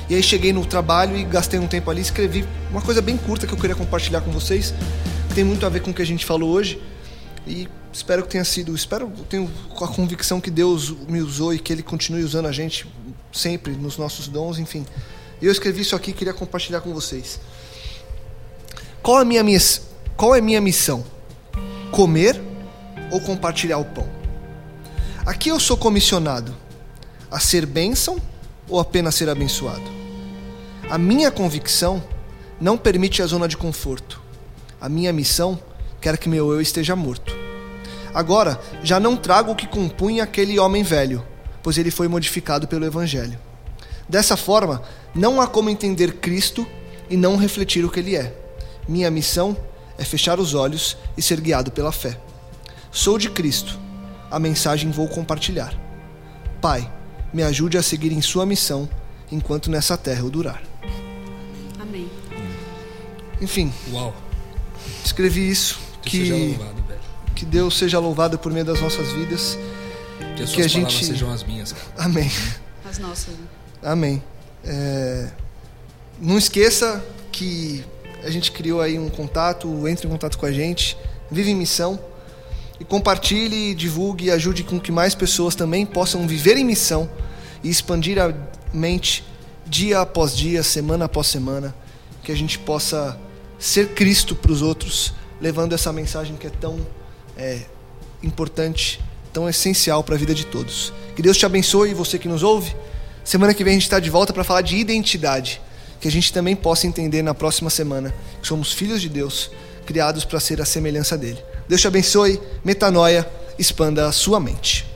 E aí cheguei no trabalho e gastei um tempo ali, escrevi uma coisa bem curta que eu queria compartilhar com vocês, que tem muito a ver com o que a gente falou hoje. E espero que tenha sido, espero, tenho a convicção que Deus me usou e que ele continue usando a gente sempre nos nossos dons, enfim. Eu escrevi isso aqui e queria compartilhar com vocês. Qual é minha, qual é minha missão? Comer ou compartilhar o pão? Aqui eu sou comissionado a ser bênção ou apenas ser abençoado? A minha convicção não permite a zona de conforto. A minha missão quer que meu eu esteja morto. Agora, já não trago o que compunha aquele homem velho, pois ele foi modificado pelo Evangelho. Dessa forma, não há como entender Cristo e não refletir o que ele é. Minha missão é fechar os olhos e ser guiado pela fé. Sou de Cristo, a mensagem vou compartilhar. Pai, me ajude a seguir em sua missão enquanto nessa terra eu durar. Amém. Enfim. Uau. Escrevi isso. Que, louvado, que Deus seja louvado por meio das nossas vidas. Que as que a gente sejam as minhas. Cara. Amém. As nossas. Né? Amém. É... Não esqueça que a gente criou aí um contato, entre em contato com a gente, vive em missão e compartilhe, divulgue e ajude com que mais pessoas também possam viver em missão e expandir a mente dia após dia, semana após semana, que a gente possa ser Cristo para os outros, levando essa mensagem que é tão é, importante, tão essencial para a vida de todos. Que Deus te abençoe, você que nos ouve. Semana que vem a gente está de volta para falar de identidade, que a gente também possa entender na próxima semana que somos filhos de Deus, criados para ser a semelhança dele. Deus te abençoe, metanoia expanda a sua mente.